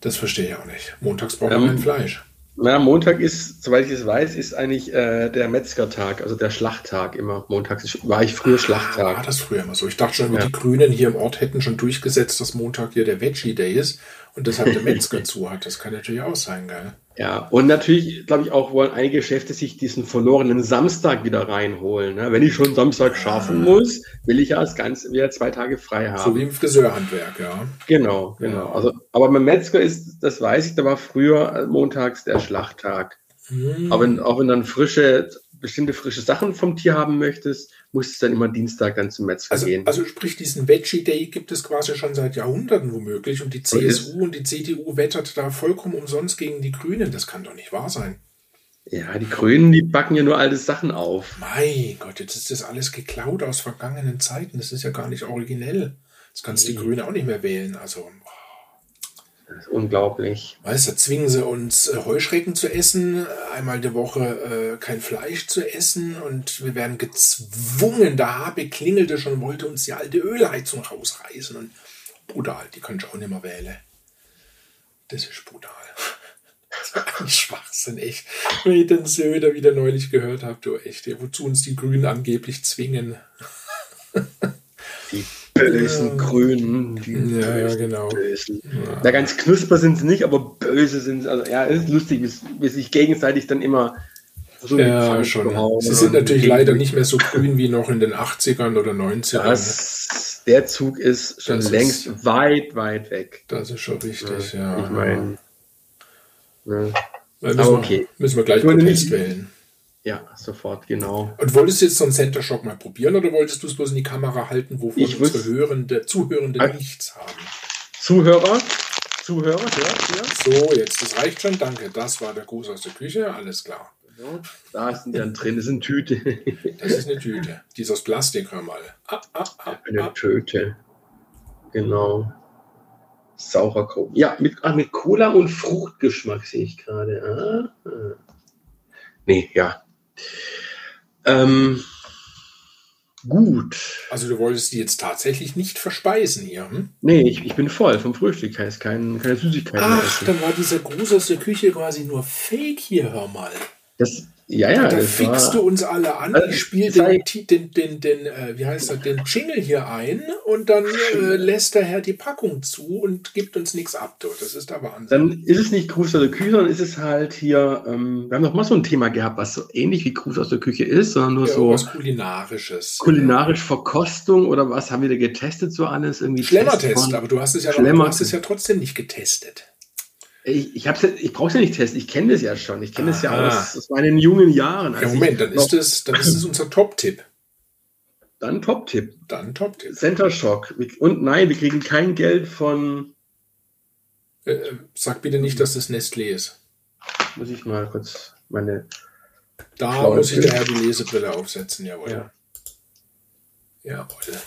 [SPEAKER 1] das verstehe ich auch nicht. Montags braucht man ähm, kein Fleisch.
[SPEAKER 2] Na, Montag ist, soweit ich es weiß, ist eigentlich äh, der Metzgertag, also der Schlachttag immer. Montags war ich früher ah, Schlachttag.
[SPEAKER 1] War das früher immer so? Ich dachte schon, ja. die Grünen hier im Ort hätten schon durchgesetzt, dass Montag hier der Veggie Day ist und deshalb der Metzger zu hat. Das kann natürlich auch sein, geil.
[SPEAKER 2] Ja, und natürlich, glaube ich, auch wollen einige Geschäfte sich diesen verlorenen Samstag wieder reinholen. Ne? Wenn ich schon Samstag schaffen ah. muss, will ich ja das Ganze wieder zwei Tage frei haben.
[SPEAKER 1] So wie im Friseurhandwerk, ja.
[SPEAKER 2] Genau, genau. Ja. Also, aber beim Metzger ist, das weiß ich, da war früher montags der Schlachttag. Mhm. Aber wenn, auch wenn dann frische bestimmte frische Sachen vom Tier haben möchtest, musst du dann immer Dienstag dann zum Metzger
[SPEAKER 1] also,
[SPEAKER 2] gehen.
[SPEAKER 1] Also sprich, diesen Veggie Day gibt es quasi schon seit Jahrhunderten womöglich und die CSU und die CDU wettert da vollkommen umsonst gegen die Grünen. Das kann doch nicht wahr sein.
[SPEAKER 2] Ja, die Grünen, die backen ja nur alte Sachen auf.
[SPEAKER 1] Mein Gott, jetzt ist das alles geklaut aus vergangenen Zeiten. Das ist ja gar nicht originell. Jetzt kannst du die Grünen auch nicht mehr wählen. Also,
[SPEAKER 2] das ist unglaublich.
[SPEAKER 1] Weißt du, zwingen sie uns äh, Heuschrecken zu essen, einmal die Woche äh, kein Fleisch zu essen und wir werden gezwungen. Der Habe klingelte schon, wollte uns die alte Ölheizung rausreißen und brutal, die kann ich auch nicht mehr wählen. Das ist brutal. Das ist ein Schwachsinn, echt. Wenn ich den Söder wieder neulich gehört habe, du echt, wozu uns die Grünen angeblich zwingen.
[SPEAKER 2] Die bösen ja. Grünen. Die
[SPEAKER 1] ja, ja, genau.
[SPEAKER 2] Bösen. Ja. Na, ganz knusper sind sie nicht, aber böse sind sie. Also, ja, es ist lustig, wie, wie sich gegenseitig dann immer
[SPEAKER 1] so ja, schon. Sie sind natürlich leider nicht mehr so grün wie noch in den 80ern oder 90ern.
[SPEAKER 2] Das, der Zug ist schon das längst ist, weit, weit weg.
[SPEAKER 1] Das ist schon richtig, ja.
[SPEAKER 2] Ich meine.
[SPEAKER 1] Ja. Müssen, okay. wir, müssen wir gleich Protest wählen.
[SPEAKER 2] Ja, sofort, genau.
[SPEAKER 1] Und wolltest du jetzt so einen Center Shock mal probieren oder wolltest du es bloß in die Kamera halten, wovon ich unsere Hörende, Zuhörende äh, nichts haben?
[SPEAKER 2] Zuhörer, Zuhörer, hört ja.
[SPEAKER 1] So, jetzt, das reicht schon, danke. Das war der Gruß aus der Küche, alles klar.
[SPEAKER 2] da ist dann drin, das ist eine Tüte.
[SPEAKER 1] das ist eine Tüte. Die ist aus Plastik, hör mal. Ah,
[SPEAKER 2] ah, ah, eine ah. Tüte. Genau. Sauerkraut. Ja, mit, ah, mit Cola und Fruchtgeschmack sehe ich gerade. Ah, ah. Nee, ja. Ähm, gut.
[SPEAKER 1] Also du wolltest die jetzt tatsächlich nicht verspeisen hier, hm?
[SPEAKER 2] Nee, ich, ich bin voll vom Frühstück, heißt kein, keine Süßigkeiten
[SPEAKER 1] Ach, dann war dieser Gruß aus der Küche quasi nur Fake hier, hör mal.
[SPEAKER 2] Das, ja, ja.
[SPEAKER 1] Da fickst du uns alle an. Also, ich spiele den, den, den, den, äh, wie heißt das, den Jingle hier ein und dann äh, lässt der Herr die Packung zu und gibt uns nichts ab. Das ist der Wahnsinn.
[SPEAKER 2] Dann ist es nicht Gruß aus der Küche, sondern ist es halt hier, ähm, wir haben noch mal so ein Thema gehabt, was so ähnlich wie Gruß aus der Küche ist, sondern nur ja, so.
[SPEAKER 1] Was Kulinarisches.
[SPEAKER 2] Kulinarisch Verkostung oder was haben wir da getestet so alles? Irgendwie
[SPEAKER 1] Schlemmertest, aber du hast es ja, noch, du hast es ja trotzdem nicht getestet.
[SPEAKER 2] Ich, ich, ich brauche es ja nicht testen, ich kenne das ja schon. Ich kenne das ja aus, aus meinen jungen Jahren.
[SPEAKER 1] Ja, Moment, dann ist, das, dann ist das unser Top-Tipp.
[SPEAKER 2] Dann Top-Tipp.
[SPEAKER 1] Dann Top-Tipp.
[SPEAKER 2] Center Shock. Und nein, wir kriegen kein Geld von.
[SPEAKER 1] Äh, äh, sag bitte nicht, dass das Nestlé ist.
[SPEAKER 2] Muss ich mal kurz meine.
[SPEAKER 1] Da muss ich daher die Lesebrille aufsetzen, jawohl. Ja. Jawohl.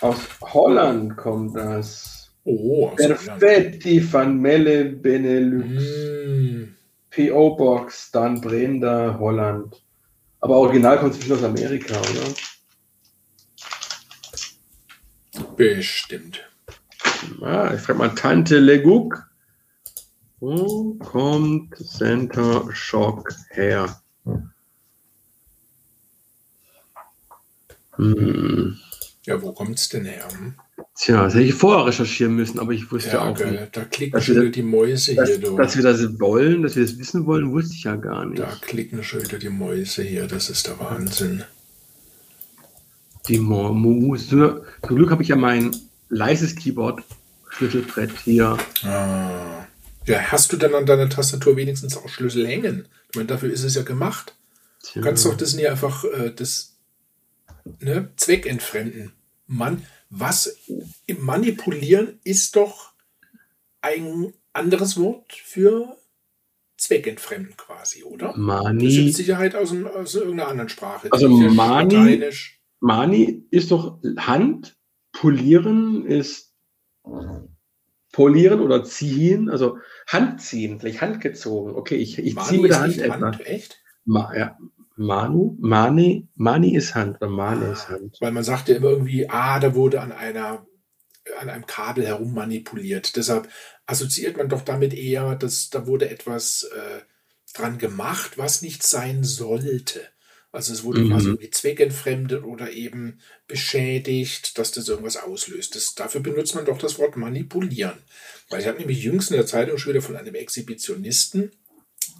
[SPEAKER 2] Aus Holland kommt das.
[SPEAKER 1] Oh,
[SPEAKER 2] Perfetti van Melle Benelux. Mm. PO Box, dann Brenda, Holland. Aber original kommt es aus Amerika, oder?
[SPEAKER 1] Bestimmt.
[SPEAKER 2] Ah, ich frage mal Tante Leguk. Wo kommt Center Shock her?
[SPEAKER 1] Hm. Ja, wo kommt es denn her? Hm?
[SPEAKER 2] Tja, das hätte ich vorher recherchieren müssen, aber ich wusste ja, auch
[SPEAKER 1] geil. nicht. Da klicken schon wieder die Mäuse
[SPEAKER 2] dass,
[SPEAKER 1] hier.
[SPEAKER 2] Du. Dass wir das wollen, dass wir das wissen wollen, wusste ich ja gar nicht.
[SPEAKER 1] Da klicken schon wieder die Mäuse hier, das ist der Wahnsinn.
[SPEAKER 2] Die Mormus. Zum Glück habe ich ja mein leises Keyboard, Schlüsselbrett hier.
[SPEAKER 1] Ah. Ja, hast du dann an deiner Tastatur wenigstens auch Schlüsselhängen? Ich meine, dafür ist es ja gemacht. Tja. Du kannst doch das nicht einfach äh, das ne, Zweck entfremden. Mann, was manipulieren ist doch ein anderes Wort für zweckentfremden quasi, oder?
[SPEAKER 2] Mani.
[SPEAKER 1] Das ist mit Sicherheit aus, aus irgendeiner anderen Sprache.
[SPEAKER 2] Also Mani, Mani ist doch Hand, polieren ist polieren oder ziehen, also Hand ziehen, vielleicht Hand gezogen. Okay, ich, ich ziehe mit der Hand etwas.
[SPEAKER 1] Echt?
[SPEAKER 2] Ma, ja, Manu, Mani, Mani ist Hand oder Mane ah, ist Hand.
[SPEAKER 1] Weil man sagt ja immer irgendwie, ah, da wurde an einer an einem Kabel herum manipuliert. Deshalb assoziiert man doch damit eher, dass da wurde etwas äh, dran gemacht, was nicht sein sollte. Also es wurde mhm. quasi irgendwie zweckentfremdet oder eben beschädigt, dass das irgendwas auslöst. Das, dafür benutzt man doch das Wort manipulieren. Weil ich habe nämlich jüngst in der Zeitung schon wieder von einem Exhibitionisten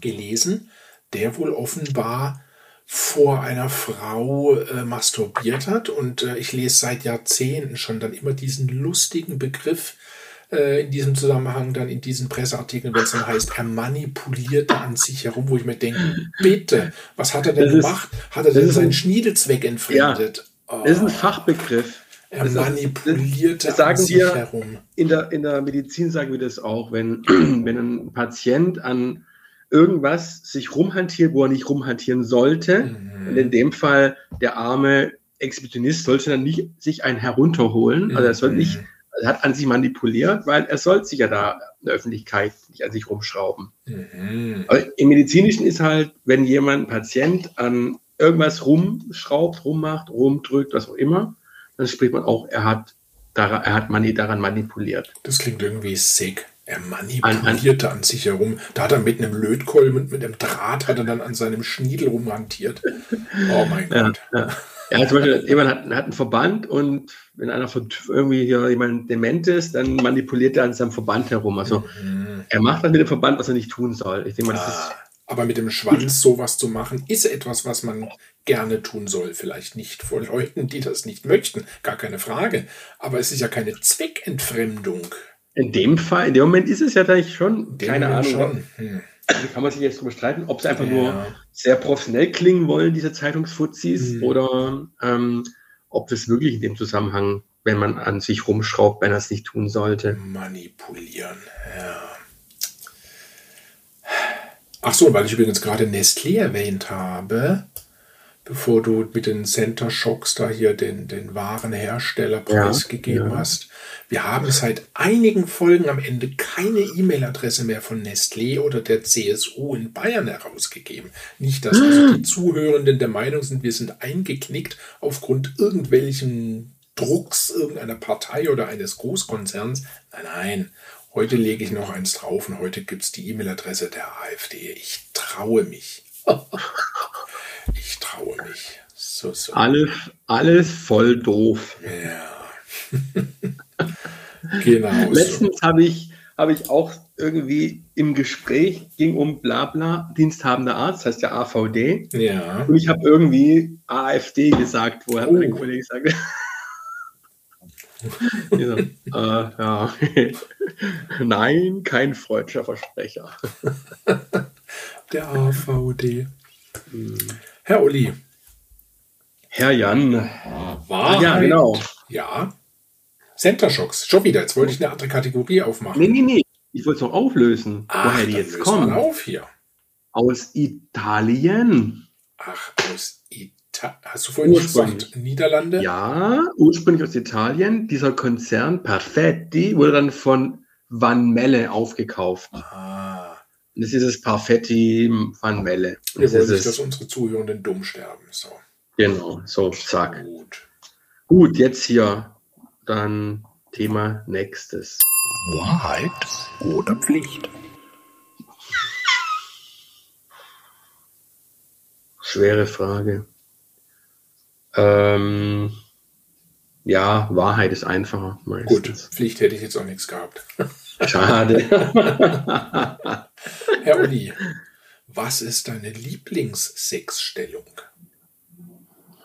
[SPEAKER 1] gelesen, der wohl offenbar vor einer Frau äh, masturbiert hat. Und äh, ich lese seit Jahrzehnten schon dann immer diesen lustigen Begriff äh, in diesem Zusammenhang dann in diesen Presseartikeln, wenn es dann heißt, er manipulierte an sich herum, wo ich mir denke, (laughs) bitte, was hat er denn das gemacht? Ist, hat er denn seinen ein, Schniedezweck entfremdet?
[SPEAKER 2] Ja, das ist ein Fachbegriff.
[SPEAKER 1] Er das manipulierte
[SPEAKER 2] das, das sagen an sich wir, herum. In der, in der Medizin sagen wir das auch, wenn, (clears throat) wenn ein Patient an irgendwas sich rumhantiert, wo er nicht rumhantieren sollte. Mhm. Und in dem Fall der arme Exhibitionist sollte dann nicht sich einen herunterholen. Also er soll nicht, mhm. er hat an sich manipuliert, weil er soll sich ja da in der Öffentlichkeit nicht an sich rumschrauben. Mhm. Aber im Medizinischen ist halt, wenn jemand, ein Patient an irgendwas rumschraubt, rummacht, rumdrückt, was auch immer, dann spricht man auch, er hat, daran, er hat mani daran manipuliert.
[SPEAKER 1] Das klingt irgendwie sick. Er manipulierte an, an, sich herum. Da hat er mit einem Lötkolben und mit einem Draht hat er dann an seinem Schniedel rumhantiert. Oh mein ja, Gott.
[SPEAKER 2] Ja. Ja, zum Beispiel, jemand hat, hat einen Verband und wenn einer irgendwie hier jemand dement ist, dann manipuliert er an seinem Verband herum. Also mhm. er macht das mit dem Verband, was er nicht tun soll. Ich denke mal, das ist.
[SPEAKER 1] Aber mit dem Schwanz sowas zu machen, ist etwas, was man gerne tun soll. Vielleicht nicht vor Leuten, die das nicht möchten, gar keine Frage. Aber es ist ja keine Zweckentfremdung.
[SPEAKER 2] In dem Fall, in dem Moment ist es ja eigentlich schon, keine Ahnung. Schon. Hm. Also kann man sich jetzt darüber streiten, ob sie einfach ja. nur sehr professionell klingen wollen, diese Zeitungsfuzis, mhm. oder ähm, ob das wirklich in dem Zusammenhang, wenn man an sich rumschraubt, wenn er es nicht tun sollte.
[SPEAKER 1] Manipulieren, ja. Ach so, weil ich übrigens gerade Nestlé erwähnt habe, bevor du mit den Center Shocks da hier den, den wahren Hersteller preisgegeben ja, hast. Wir haben seit einigen Folgen am Ende keine E-Mail-Adresse mehr von Nestlé oder der CSU in Bayern herausgegeben. Nicht, dass also die (gasps) Zuhörenden der Meinung sind, wir sind eingeknickt aufgrund irgendwelchen Drucks irgendeiner Partei oder eines Großkonzerns. Nein, nein. Heute lege ich noch eins drauf und heute gibt es die E-Mail-Adresse der AfD. Ich traue mich. (laughs) ich traue mich.
[SPEAKER 2] So, so. Alles, alles voll doof.
[SPEAKER 1] Ja. (laughs)
[SPEAKER 2] genau. Letztens habe ich, habe ich auch irgendwie im Gespräch, ging um Blabla, diensthabender Arzt, heißt ja AVD.
[SPEAKER 1] Ja.
[SPEAKER 2] Und ich habe irgendwie AfD gesagt, wo oh. ein Kollege sagte. (laughs) ja, äh, ja. Nein, kein freudscher Versprecher. (laughs)
[SPEAKER 1] Der AVD. Hm. Herr Uli.
[SPEAKER 2] Herr Jan.
[SPEAKER 1] War ja, genau. Ja. Center Shocks. Schon wieder. Jetzt wollte ich eine andere Kategorie aufmachen.
[SPEAKER 2] Nee, nee, nee. Ich wollte es noch auflösen.
[SPEAKER 1] Ach, woher die jetzt kommen. auf hier.
[SPEAKER 2] Aus Italien.
[SPEAKER 1] Ach, aus Italien. Hast du vorhin gesagt, Niederlande?
[SPEAKER 2] Ja, ursprünglich aus Italien. Dieser Konzern Perfetti wurde dann von Van Melle aufgekauft.
[SPEAKER 1] Ah.
[SPEAKER 2] Und das ist das Perfetti Van Melle.
[SPEAKER 1] Wir wollen nicht, dass unsere Zuhörenden dumm sterben. So.
[SPEAKER 2] Genau, so, zack. Gut. Gut, jetzt hier dann Thema nächstes.
[SPEAKER 1] Wahrheit oder Pflicht?
[SPEAKER 2] Schwere Frage. Ähm, ja, Wahrheit ist einfacher.
[SPEAKER 1] Meistens. Gut, Pflicht hätte ich jetzt auch nichts gehabt. (laughs)
[SPEAKER 2] Schade. (laughs)
[SPEAKER 1] Herr Uli, was ist deine Lieblingssexstellung?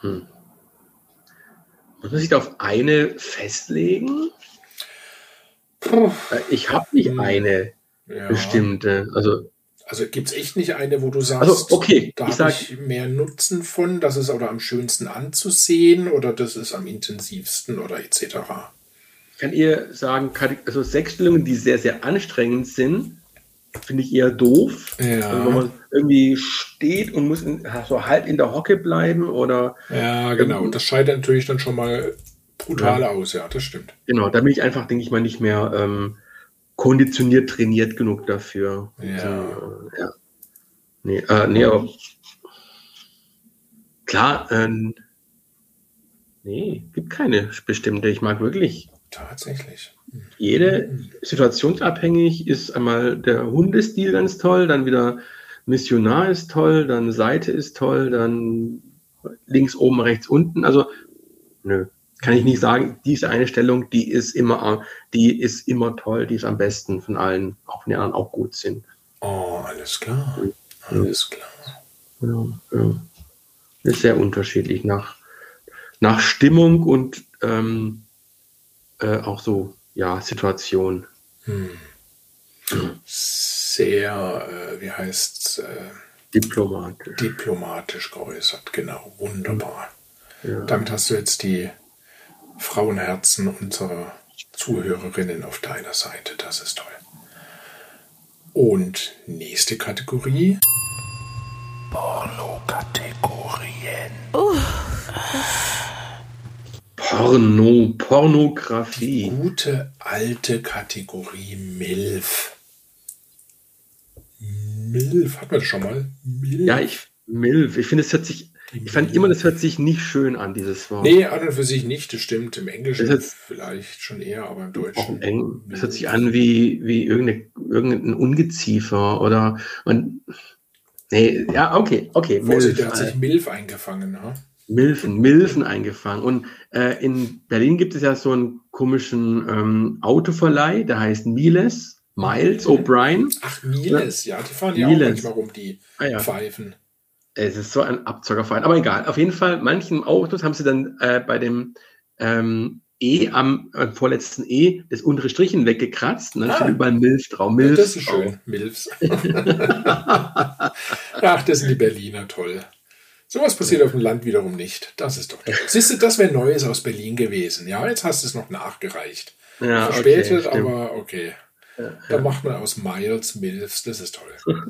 [SPEAKER 2] Hm. Muss man sich da auf eine festlegen? Puh. Ich habe nicht hm. eine ja. bestimmte. Also,
[SPEAKER 1] also gibt es echt nicht eine, wo du sagst,
[SPEAKER 2] also, okay,
[SPEAKER 1] da habe ich mehr Nutzen von, das ist oder am schönsten anzusehen oder das ist am intensivsten oder etc.
[SPEAKER 2] Kann eher sagen, also Sexstellungen, die sehr, sehr anstrengend sind, finde ich eher doof.
[SPEAKER 1] Ja.
[SPEAKER 2] Also wenn man irgendwie steht und muss in, so halb in der Hocke bleiben oder.
[SPEAKER 1] Ja, genau. Das scheitert natürlich dann schon mal brutal ja. aus, ja, das stimmt.
[SPEAKER 2] Genau, da bin ich einfach, denke ich mal, nicht mehr ähm, konditioniert, trainiert genug dafür.
[SPEAKER 1] Ja.
[SPEAKER 2] Und, äh, ja. Nee, äh, nee, aber klar, äh, nee, gibt keine bestimmte. Ich mag wirklich.
[SPEAKER 1] Tatsächlich.
[SPEAKER 2] Jede situationsabhängig ist einmal der Hundestil ganz toll, dann wieder Missionar ist toll, dann Seite ist toll, dann links oben, rechts unten. Also, nö, kann ich nicht sagen, diese eine Stellung, die ist immer, die ist immer toll, die ist am besten von allen, auch wenn die anderen auch gut sind.
[SPEAKER 1] Oh, alles klar. Alles klar.
[SPEAKER 2] Ja, ja. Ist sehr unterschiedlich nach, nach Stimmung und ähm, äh, auch so ja, Situation.
[SPEAKER 1] Hm. Sehr, äh, wie heißt äh,
[SPEAKER 2] Diplomatisch.
[SPEAKER 1] Diplomatisch geäußert, genau. Wunderbar.
[SPEAKER 2] Ja.
[SPEAKER 1] Damit hast du jetzt die Frauenherzen unserer Zuhörerinnen auf deiner Seite. Das ist toll. Und nächste Kategorie. Porno-Kategorien. Uh.
[SPEAKER 2] Porno, Pornografie.
[SPEAKER 1] Gute alte Kategorie MILF. MILF, hat man das schon mal?
[SPEAKER 2] MILF. Ja, ich, MILF. Ich finde, es hört sich, ich fand immer, das hört sich nicht schön an, dieses Wort.
[SPEAKER 1] Nee, an und für sich nicht, das stimmt. Im Englischen das vielleicht schon eher, aber im Deutschen. Auch im
[SPEAKER 2] Englischen. Das hört sich an wie, wie irgendeine, irgendein Ungeziefer oder man, nee, ja, okay, okay.
[SPEAKER 1] Vorsicht, der hat sich Milf eingefangen, ne?
[SPEAKER 2] Milfen, Milfen eingefangen. Und äh, in Berlin gibt es ja so einen komischen ähm, Autoverleih, der heißt Miles. Miles O'Brien.
[SPEAKER 1] Ach, Miles, ja, die fahren ja auch manchmal rum, die ah, ja. Pfeifen.
[SPEAKER 2] Es ist so ein Abzockerverein, aber egal. Auf jeden Fall, manchen Autos haben sie dann äh, bei dem ähm, E am äh, vorletzten E das untere Strichen weggekratzt und dann ah. steht überall Milf drauf. Milf
[SPEAKER 1] das ist schön, Milfs. (laughs) Ach, das sind die Berliner, toll. Sowas passiert auf dem Land wiederum nicht. Das ist doch toll. Siehst du, das wäre Neues aus Berlin gewesen. Ja, jetzt hast du es noch nachgereicht. Ja, Verspätet, okay, aber okay. Ja, da macht man aus Miles Milfs, das ist toll.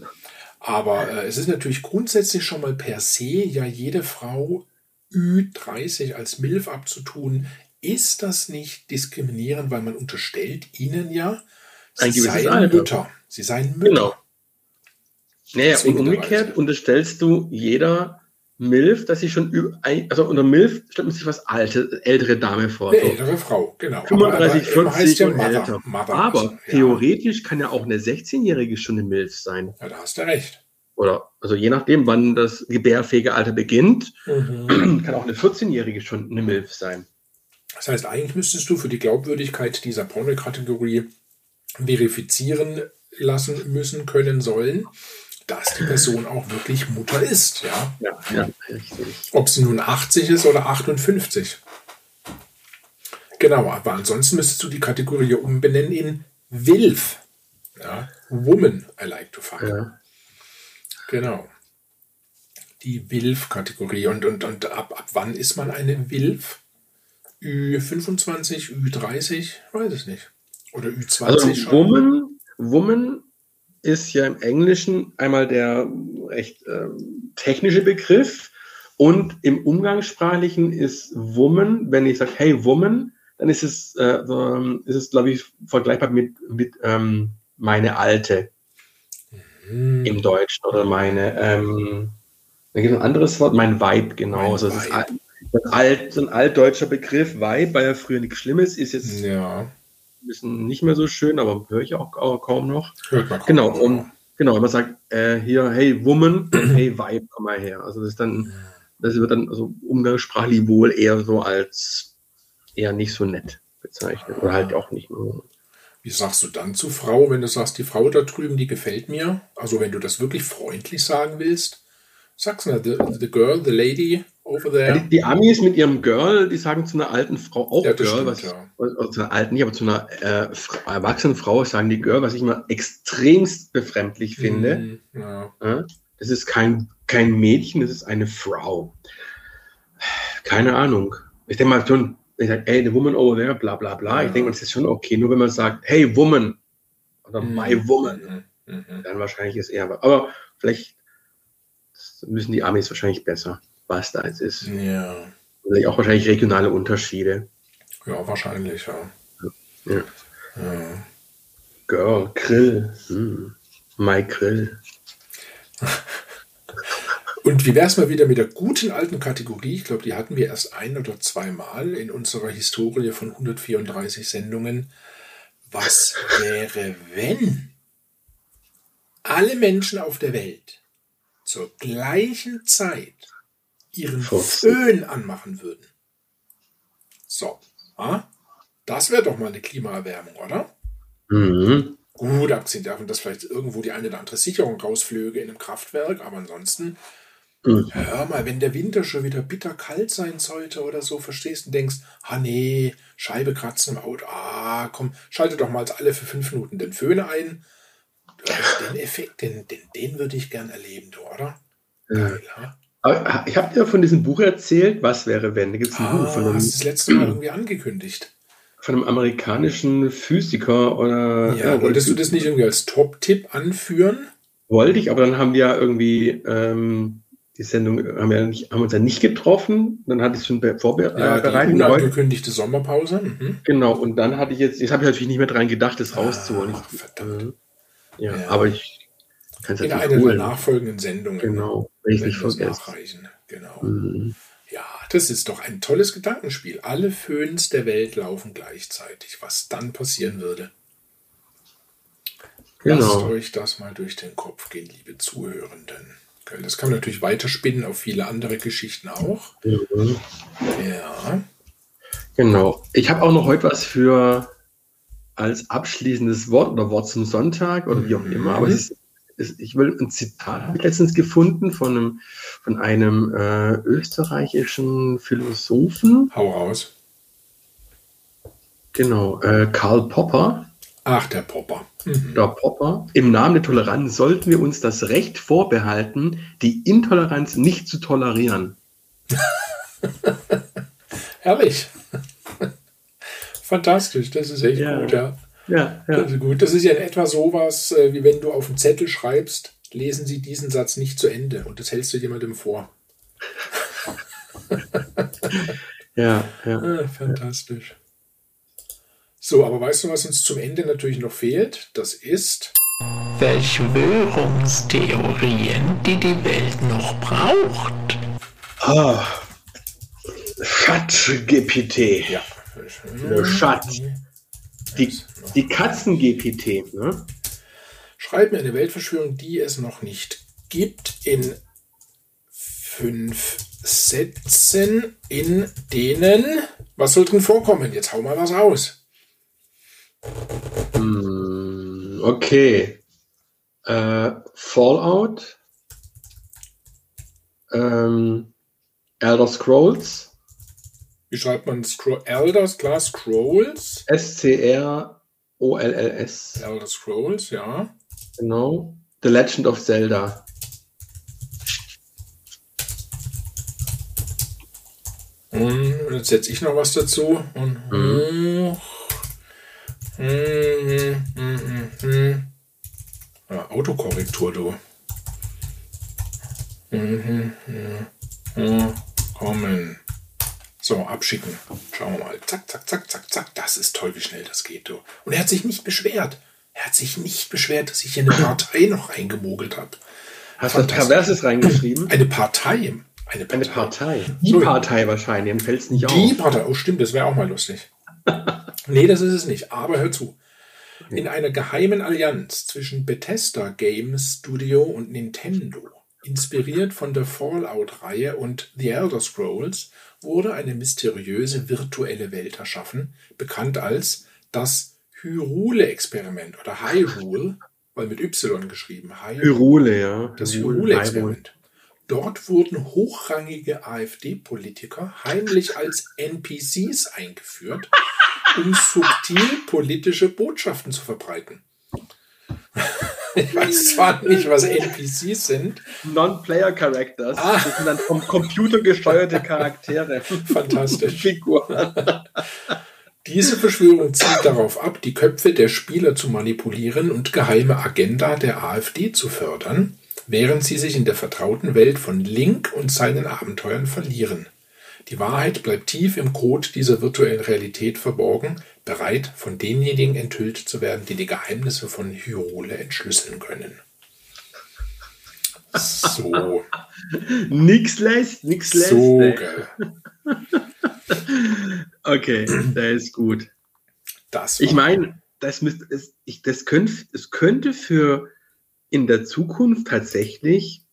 [SPEAKER 1] Aber äh, es ist natürlich grundsätzlich schon mal per se ja jede Frau Ü30 als Milf abzutun. Ist das nicht diskriminierend, weil man unterstellt ihnen ja, sie seien Alter. Mütter. Sie seien Mütter. Genau.
[SPEAKER 2] Naja, und umgekehrt unterstellst du jeder Milf, dass sie schon also unter Milf stellt man sich was alte, ältere Dame vor.
[SPEAKER 1] Eine ältere Frau, genau.
[SPEAKER 2] 35, 40 ja und Mother, älter. Mother aber ja. theoretisch kann ja auch eine 16-Jährige schon eine Milf sein.
[SPEAKER 1] Ja, da hast du recht.
[SPEAKER 2] Oder, also je nachdem, wann das gebärfähige Alter beginnt, mhm. kann auch eine 14-Jährige schon eine Milf sein.
[SPEAKER 1] Das heißt, eigentlich müsstest du für die Glaubwürdigkeit dieser Pornokategorie verifizieren lassen müssen können sollen, dass die Person auch wirklich Mutter ist. Ja, ja, ja richtig. Ob sie nun 80 ist oder 58. Genau, aber ansonsten müsstest du die Kategorie umbenennen in WILF. Ja, Woman I like to fuck. Ja. Genau. Die WILF-Kategorie. Und, und, und ab, ab wann ist man eine WILF? Ü25, Ü30? Weiß ich nicht. Oder Ü20 also,
[SPEAKER 2] schon? Woman, Woman ist ja im Englischen einmal der recht äh, technische Begriff und im Umgangssprachlichen ist Woman, wenn ich sage, hey Woman, dann ist es, äh, ist es glaube ich, vergleichbar mit, mit ähm, meine Alte mhm. im Deutschen oder meine, ähm, da gibt es ein anderes Wort, mein Vibe, genau. Also, das ist ein, alt, so ein altdeutscher Begriff, Vibe, weil ja früher nichts Schlimmes ist jetzt. Ja ein bisschen nicht mehr so schön, aber höre ich auch, auch kaum noch. Hört man genau, und genau, man sagt, äh, hier, hey Woman, (clears throat) hey Vibe, komm mal her. Also das ist dann, das wird dann also umgangssprachlich wohl eher so als eher nicht so nett bezeichnet. Oder halt auch nicht mehr.
[SPEAKER 1] Wie sagst du dann zu Frau, wenn du sagst, die Frau da drüben, die gefällt mir? Also wenn du das wirklich freundlich sagen willst, sagst du, the, the girl, the lady,
[SPEAKER 2] die, die, Amis mit ihrem Girl, die sagen zu einer alten Frau auch ja, Girl, stimmt, was, ja. also zu einer alten, nicht, aber zu einer äh, erwachsenen Frau sagen die Girl, was ich immer extremst befremdlich finde. Mm, ja. Das ist kein, kein Mädchen, das ist eine Frau. Keine Ahnung. Ich denke mal schon, ich sage, hey, the woman over there, bla bla bla, ich denke, das ist schon okay. Nur wenn man sagt, hey, woman oder mm, my woman, mm, dann wahrscheinlich ist eher. Aber vielleicht müssen die Amis wahrscheinlich besser was da jetzt ist. Ja. Vielleicht auch wahrscheinlich regionale Unterschiede.
[SPEAKER 1] Ja, wahrscheinlich, ja. ja. ja.
[SPEAKER 2] Girl, Grill. Hm. My Grill. (laughs)
[SPEAKER 1] Und wie wäre es mal wieder mit der guten alten Kategorie? Ich glaube, die hatten wir erst ein oder zweimal in unserer Historie von 134 Sendungen. Was wäre, wenn alle Menschen auf der Welt zur gleichen Zeit ihren Föhn anmachen würden. So, ah, das wäre doch mal eine Klimaerwärmung, oder? Mhm. Gut, abgesehen davon, dass vielleicht irgendwo die eine oder andere Sicherung rausflöge in einem Kraftwerk, aber ansonsten Mhm. Hör mal, wenn der Winter schon wieder bitterkalt sein sollte oder so, verstehst du, denkst, ah nee, Scheibe kratzen im Auto, ah komm, schalte doch mal alle für fünf Minuten den Föhn ein. Den Effekt, den, den, den würde ich gern erleben, du, oder?
[SPEAKER 2] Geil, ja. Aber ich habe dir von diesem Buch erzählt, was wäre, wenn? Da gibt es ein ah, Buch
[SPEAKER 1] von einem, hast das letzte Mal (clears throat) irgendwie angekündigt.
[SPEAKER 2] Von einem amerikanischen Physiker oder.
[SPEAKER 1] Ja, ja wolltest du das nicht irgendwie als Top-Tipp anführen?
[SPEAKER 2] Wollte ich, aber dann haben wir irgendwie ähm, die Sendung haben wir nicht, haben uns ja nicht getroffen. Dann hatte ich schon vorbereitet. Ja,
[SPEAKER 1] die unangekündigte Sommerpause. Mhm.
[SPEAKER 2] Genau, und dann hatte ich jetzt, jetzt habe ich natürlich nicht mehr dran gedacht, das rauszuholen. Ah, verdammt. Äh, ja, ja, aber ich
[SPEAKER 1] kann es In einer der nachfolgenden Sendungen.
[SPEAKER 2] Genau, wenn ich nicht vergesse.
[SPEAKER 1] Nachreichen. Genau. Mhm. Ja, das ist doch ein tolles Gedankenspiel. Alle Föhns der Welt laufen gleichzeitig. Was dann passieren würde. Genau. Lasst euch das mal durch den Kopf gehen, liebe Zuhörenden. Das kann man natürlich weiterspinnen auf viele andere Geschichten auch. Mhm.
[SPEAKER 2] Ja. Genau. Ich habe auch noch heute was für als abschließendes Wort oder Wort zum Sonntag oder wie auch immer. Aber es ist, ich will ein Zitat letztens gefunden von einem, von einem äh, österreichischen Philosophen.
[SPEAKER 1] Hau raus.
[SPEAKER 2] Genau, äh, Karl Popper.
[SPEAKER 1] Ach, der Popper.
[SPEAKER 2] Mhm. Der Popper. Im Namen der Toleranz sollten wir uns das Recht vorbehalten, die Intoleranz nicht zu tolerieren. (laughs)
[SPEAKER 1] Herrlich. Fantastisch, das ist echt ja. gut, ja. Ja, ja. Das ist gut. Das ist ja in etwa sowas, äh, wie wenn du auf einen Zettel schreibst, lesen Sie diesen Satz nicht zu Ende und das hältst du jemandem vor. (laughs)
[SPEAKER 2] ja, ja.
[SPEAKER 1] Ah, fantastisch. So, aber weißt du, was uns zum Ende natürlich noch fehlt? Das ist
[SPEAKER 3] Verschwörungstheorien, die die Welt noch braucht.
[SPEAKER 2] Ah, Chat-GPT.
[SPEAKER 1] Ja.
[SPEAKER 2] Chat. Die, die Katzen-GPT. Ne?
[SPEAKER 1] Schreib mir eine Weltverschwörung, die es noch nicht gibt, in fünf Sätzen, in denen. Was soll drin vorkommen? Jetzt hau mal was aus.
[SPEAKER 2] Hm, okay. Äh, Fallout. Ähm, Elder Scrolls.
[SPEAKER 1] Wie schreibt man Scro Elder? Klar, Scrolls.
[SPEAKER 2] S-C-R-O-L-L-S.
[SPEAKER 1] Elder Scrolls, ja.
[SPEAKER 2] Genau. The Legend of Zelda.
[SPEAKER 1] Und jetzt setze ich noch was dazu. Und mhm. Hm, hm, hm, ja, Autokorrektur, du. Kommen. So, abschicken. Schauen wir mal. Zack, zack, zack, zack, zack. Das ist toll, wie schnell das geht, du. Und er hat sich nicht beschwert. Er hat sich nicht beschwert, dass ich hier eine Partei noch reingemogelt habe.
[SPEAKER 2] Hast du Perverses reingeschrieben?
[SPEAKER 1] Eine Partei.
[SPEAKER 2] Eine Partei. Eine Partei. Die so, Partei wahrscheinlich, dann fällt es nicht
[SPEAKER 1] die auf. Die Partei, oh stimmt, das wäre auch mal lustig. (laughs) nee, das ist es nicht. Aber hör zu. In einer geheimen Allianz zwischen Bethesda Game Studio und Nintendo, inspiriert von der Fallout-Reihe und The Elder Scrolls, wurde eine mysteriöse virtuelle Welt erschaffen, bekannt als das Hyrule-Experiment oder Hyrule, weil mit Y geschrieben.
[SPEAKER 2] Hyrule, ja.
[SPEAKER 1] Das Hyrule-Experiment. Dort wurden hochrangige AfD-Politiker heimlich als NPCs eingeführt, um subtil politische Botschaften zu verbreiten. Ich weiß zwar nicht, was NPCs sind.
[SPEAKER 2] Non-Player Characters. Ah. Das sind dann vom Computer gesteuerte Charaktere.
[SPEAKER 1] Fantastisch. (laughs) Figuren. Diese Verschwörung zielt darauf ab, die Köpfe der Spieler zu manipulieren und geheime Agenda der AfD zu fördern während sie sich in der vertrauten Welt von Link und seinen Abenteuern verlieren. Die Wahrheit bleibt tief im Code dieser virtuellen Realität verborgen, bereit, von denjenigen enthüllt zu werden, die die Geheimnisse von Hyrule entschlüsseln können. So. (laughs)
[SPEAKER 2] nix lässt, nix lässt.
[SPEAKER 1] So geil. (laughs)
[SPEAKER 2] okay, der ist gut.
[SPEAKER 1] Das
[SPEAKER 2] ich meine, das, müsst, es, ich, das könnte, es könnte für in der Zukunft tatsächlich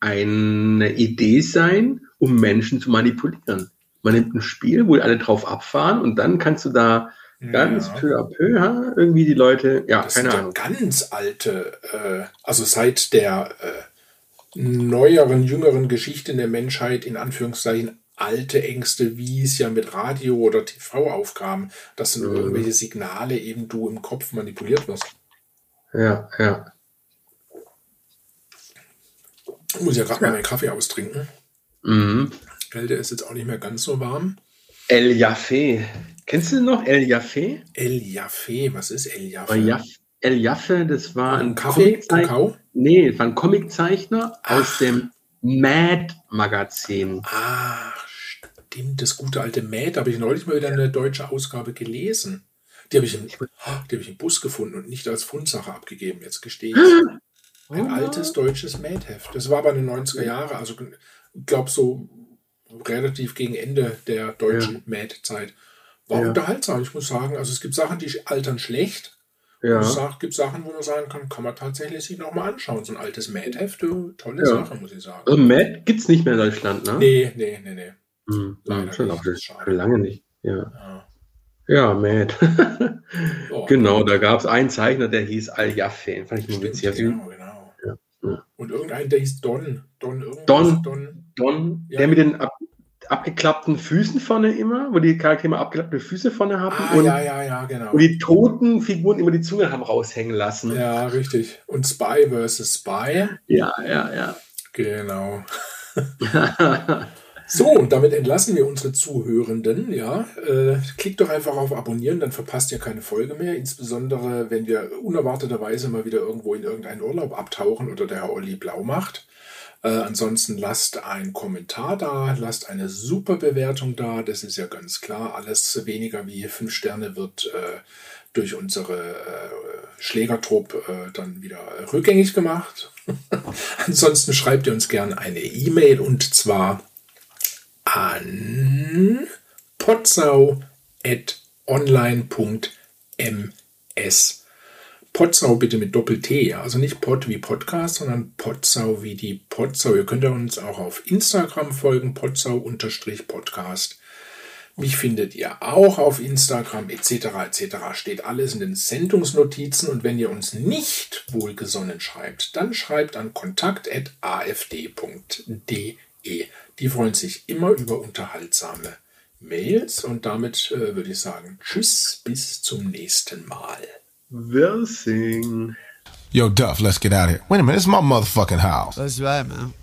[SPEAKER 2] eine Idee sein, um Menschen zu manipulieren. Man nimmt ein Spiel, wo alle drauf abfahren und dann kannst du da ganz ja. peu à peu irgendwie die Leute, ja,
[SPEAKER 1] das
[SPEAKER 2] keine
[SPEAKER 1] sind
[SPEAKER 2] Ahnung.
[SPEAKER 1] ganz alte, äh, also seit der, äh, neueren, jüngeren Geschichten der Menschheit in Anführungszeichen alte Ängste, wie es ja mit Radio oder TV aufkam, dass sind mhm. irgendwelche Signale eben du im Kopf manipuliert wirst.
[SPEAKER 2] Ja, ja.
[SPEAKER 1] Ich muss ja gerade ja. mal meinen Kaffee austrinken. Mhm. Der ist jetzt auch nicht mehr ganz so warm.
[SPEAKER 2] El Jaffe. Kennst du noch El Jaffe?
[SPEAKER 1] El Jaffe, was ist El Jaffe?
[SPEAKER 2] El Jaffe, das war ein
[SPEAKER 1] Kaffee, Kakao?
[SPEAKER 2] Nee, das war ein Comiczeichner aus dem Mad-Magazin.
[SPEAKER 1] Ach, stimmt, das gute alte Mad. Da habe ich neulich mal wieder eine deutsche Ausgabe gelesen. Die habe ich, im, die hab ich im Bus gefunden und nicht als Fundsache abgegeben, jetzt gestehe ich. Ein oh. altes deutsches Mad-Heft. Das war aber in den 90er Jahre, also ich glaube so relativ gegen Ende der deutschen ja. Mad-Zeit. War ja. unterhaltsam, ich muss sagen. Also es gibt Sachen, die altern schlecht. Ja. Und es gibt Sachen, wo man sagen kann, kann man tatsächlich sich nochmal anschauen. So ein altes Mad-Heft, tolle ja. Sache, muss ich sagen.
[SPEAKER 2] Also Mad gibt es nicht mehr in Deutschland, ne?
[SPEAKER 1] Nee, nee, nee, nee.
[SPEAKER 2] Mhm. Leider schon nicht. Schon lange nicht. Ja. ja. Ja, Mad. oh, (laughs) genau, da gab es einen Zeichner, der hieß Al-Jaffe. Fand ich nur witzig.
[SPEAKER 1] Genau, genau. Und irgendeinen, der hieß Don. Don,
[SPEAKER 2] Don, Don, Don ja. der mit den ab, abgeklappten Füßen vorne immer, wo die Charaktere immer abgeklappte Füße vorne haben.
[SPEAKER 1] Ah, und, ja, ja, ja, genau.
[SPEAKER 2] Und die toten Figuren immer die Zunge haben raushängen lassen.
[SPEAKER 1] Ja, richtig. Und Spy versus Spy.
[SPEAKER 2] Ja, ja, ja.
[SPEAKER 1] Genau. (laughs) So, und damit entlassen wir unsere Zuhörenden. Ja, äh, klickt doch einfach auf Abonnieren, dann verpasst ihr keine Folge mehr. Insbesondere, wenn wir unerwarteterweise mal wieder irgendwo in irgendeinen Urlaub abtauchen oder der Herr Olli blau macht. Äh, ansonsten lasst einen Kommentar da, lasst eine super Bewertung da. Das ist ja ganz klar. Alles weniger wie fünf Sterne wird äh, durch unsere äh, Schlägertrupp äh, dann wieder rückgängig gemacht. (laughs) ansonsten schreibt ihr uns gerne eine E-Mail und zwar an potsau.online.ms. Potsau bitte mit Doppel-T, also nicht Pod wie Podcast, sondern Potsau wie die Potsau. Ihr könnt uns auch auf Instagram folgen, Potsau-Podcast. Mich findet ihr auch auf Instagram etc. etc. Steht alles in den Sendungsnotizen und wenn ihr uns nicht wohlgesonnen schreibt, dann schreibt an kontakt.afd.de. Die freuen sich immer über unterhaltsame Mails und damit äh, würde ich sagen, tschüss, bis zum nächsten Mal.
[SPEAKER 2] We'll sing.
[SPEAKER 4] Yo, Duff, let's get out of here. Wait a minute, it's my motherfucking house.
[SPEAKER 5] That's right, man.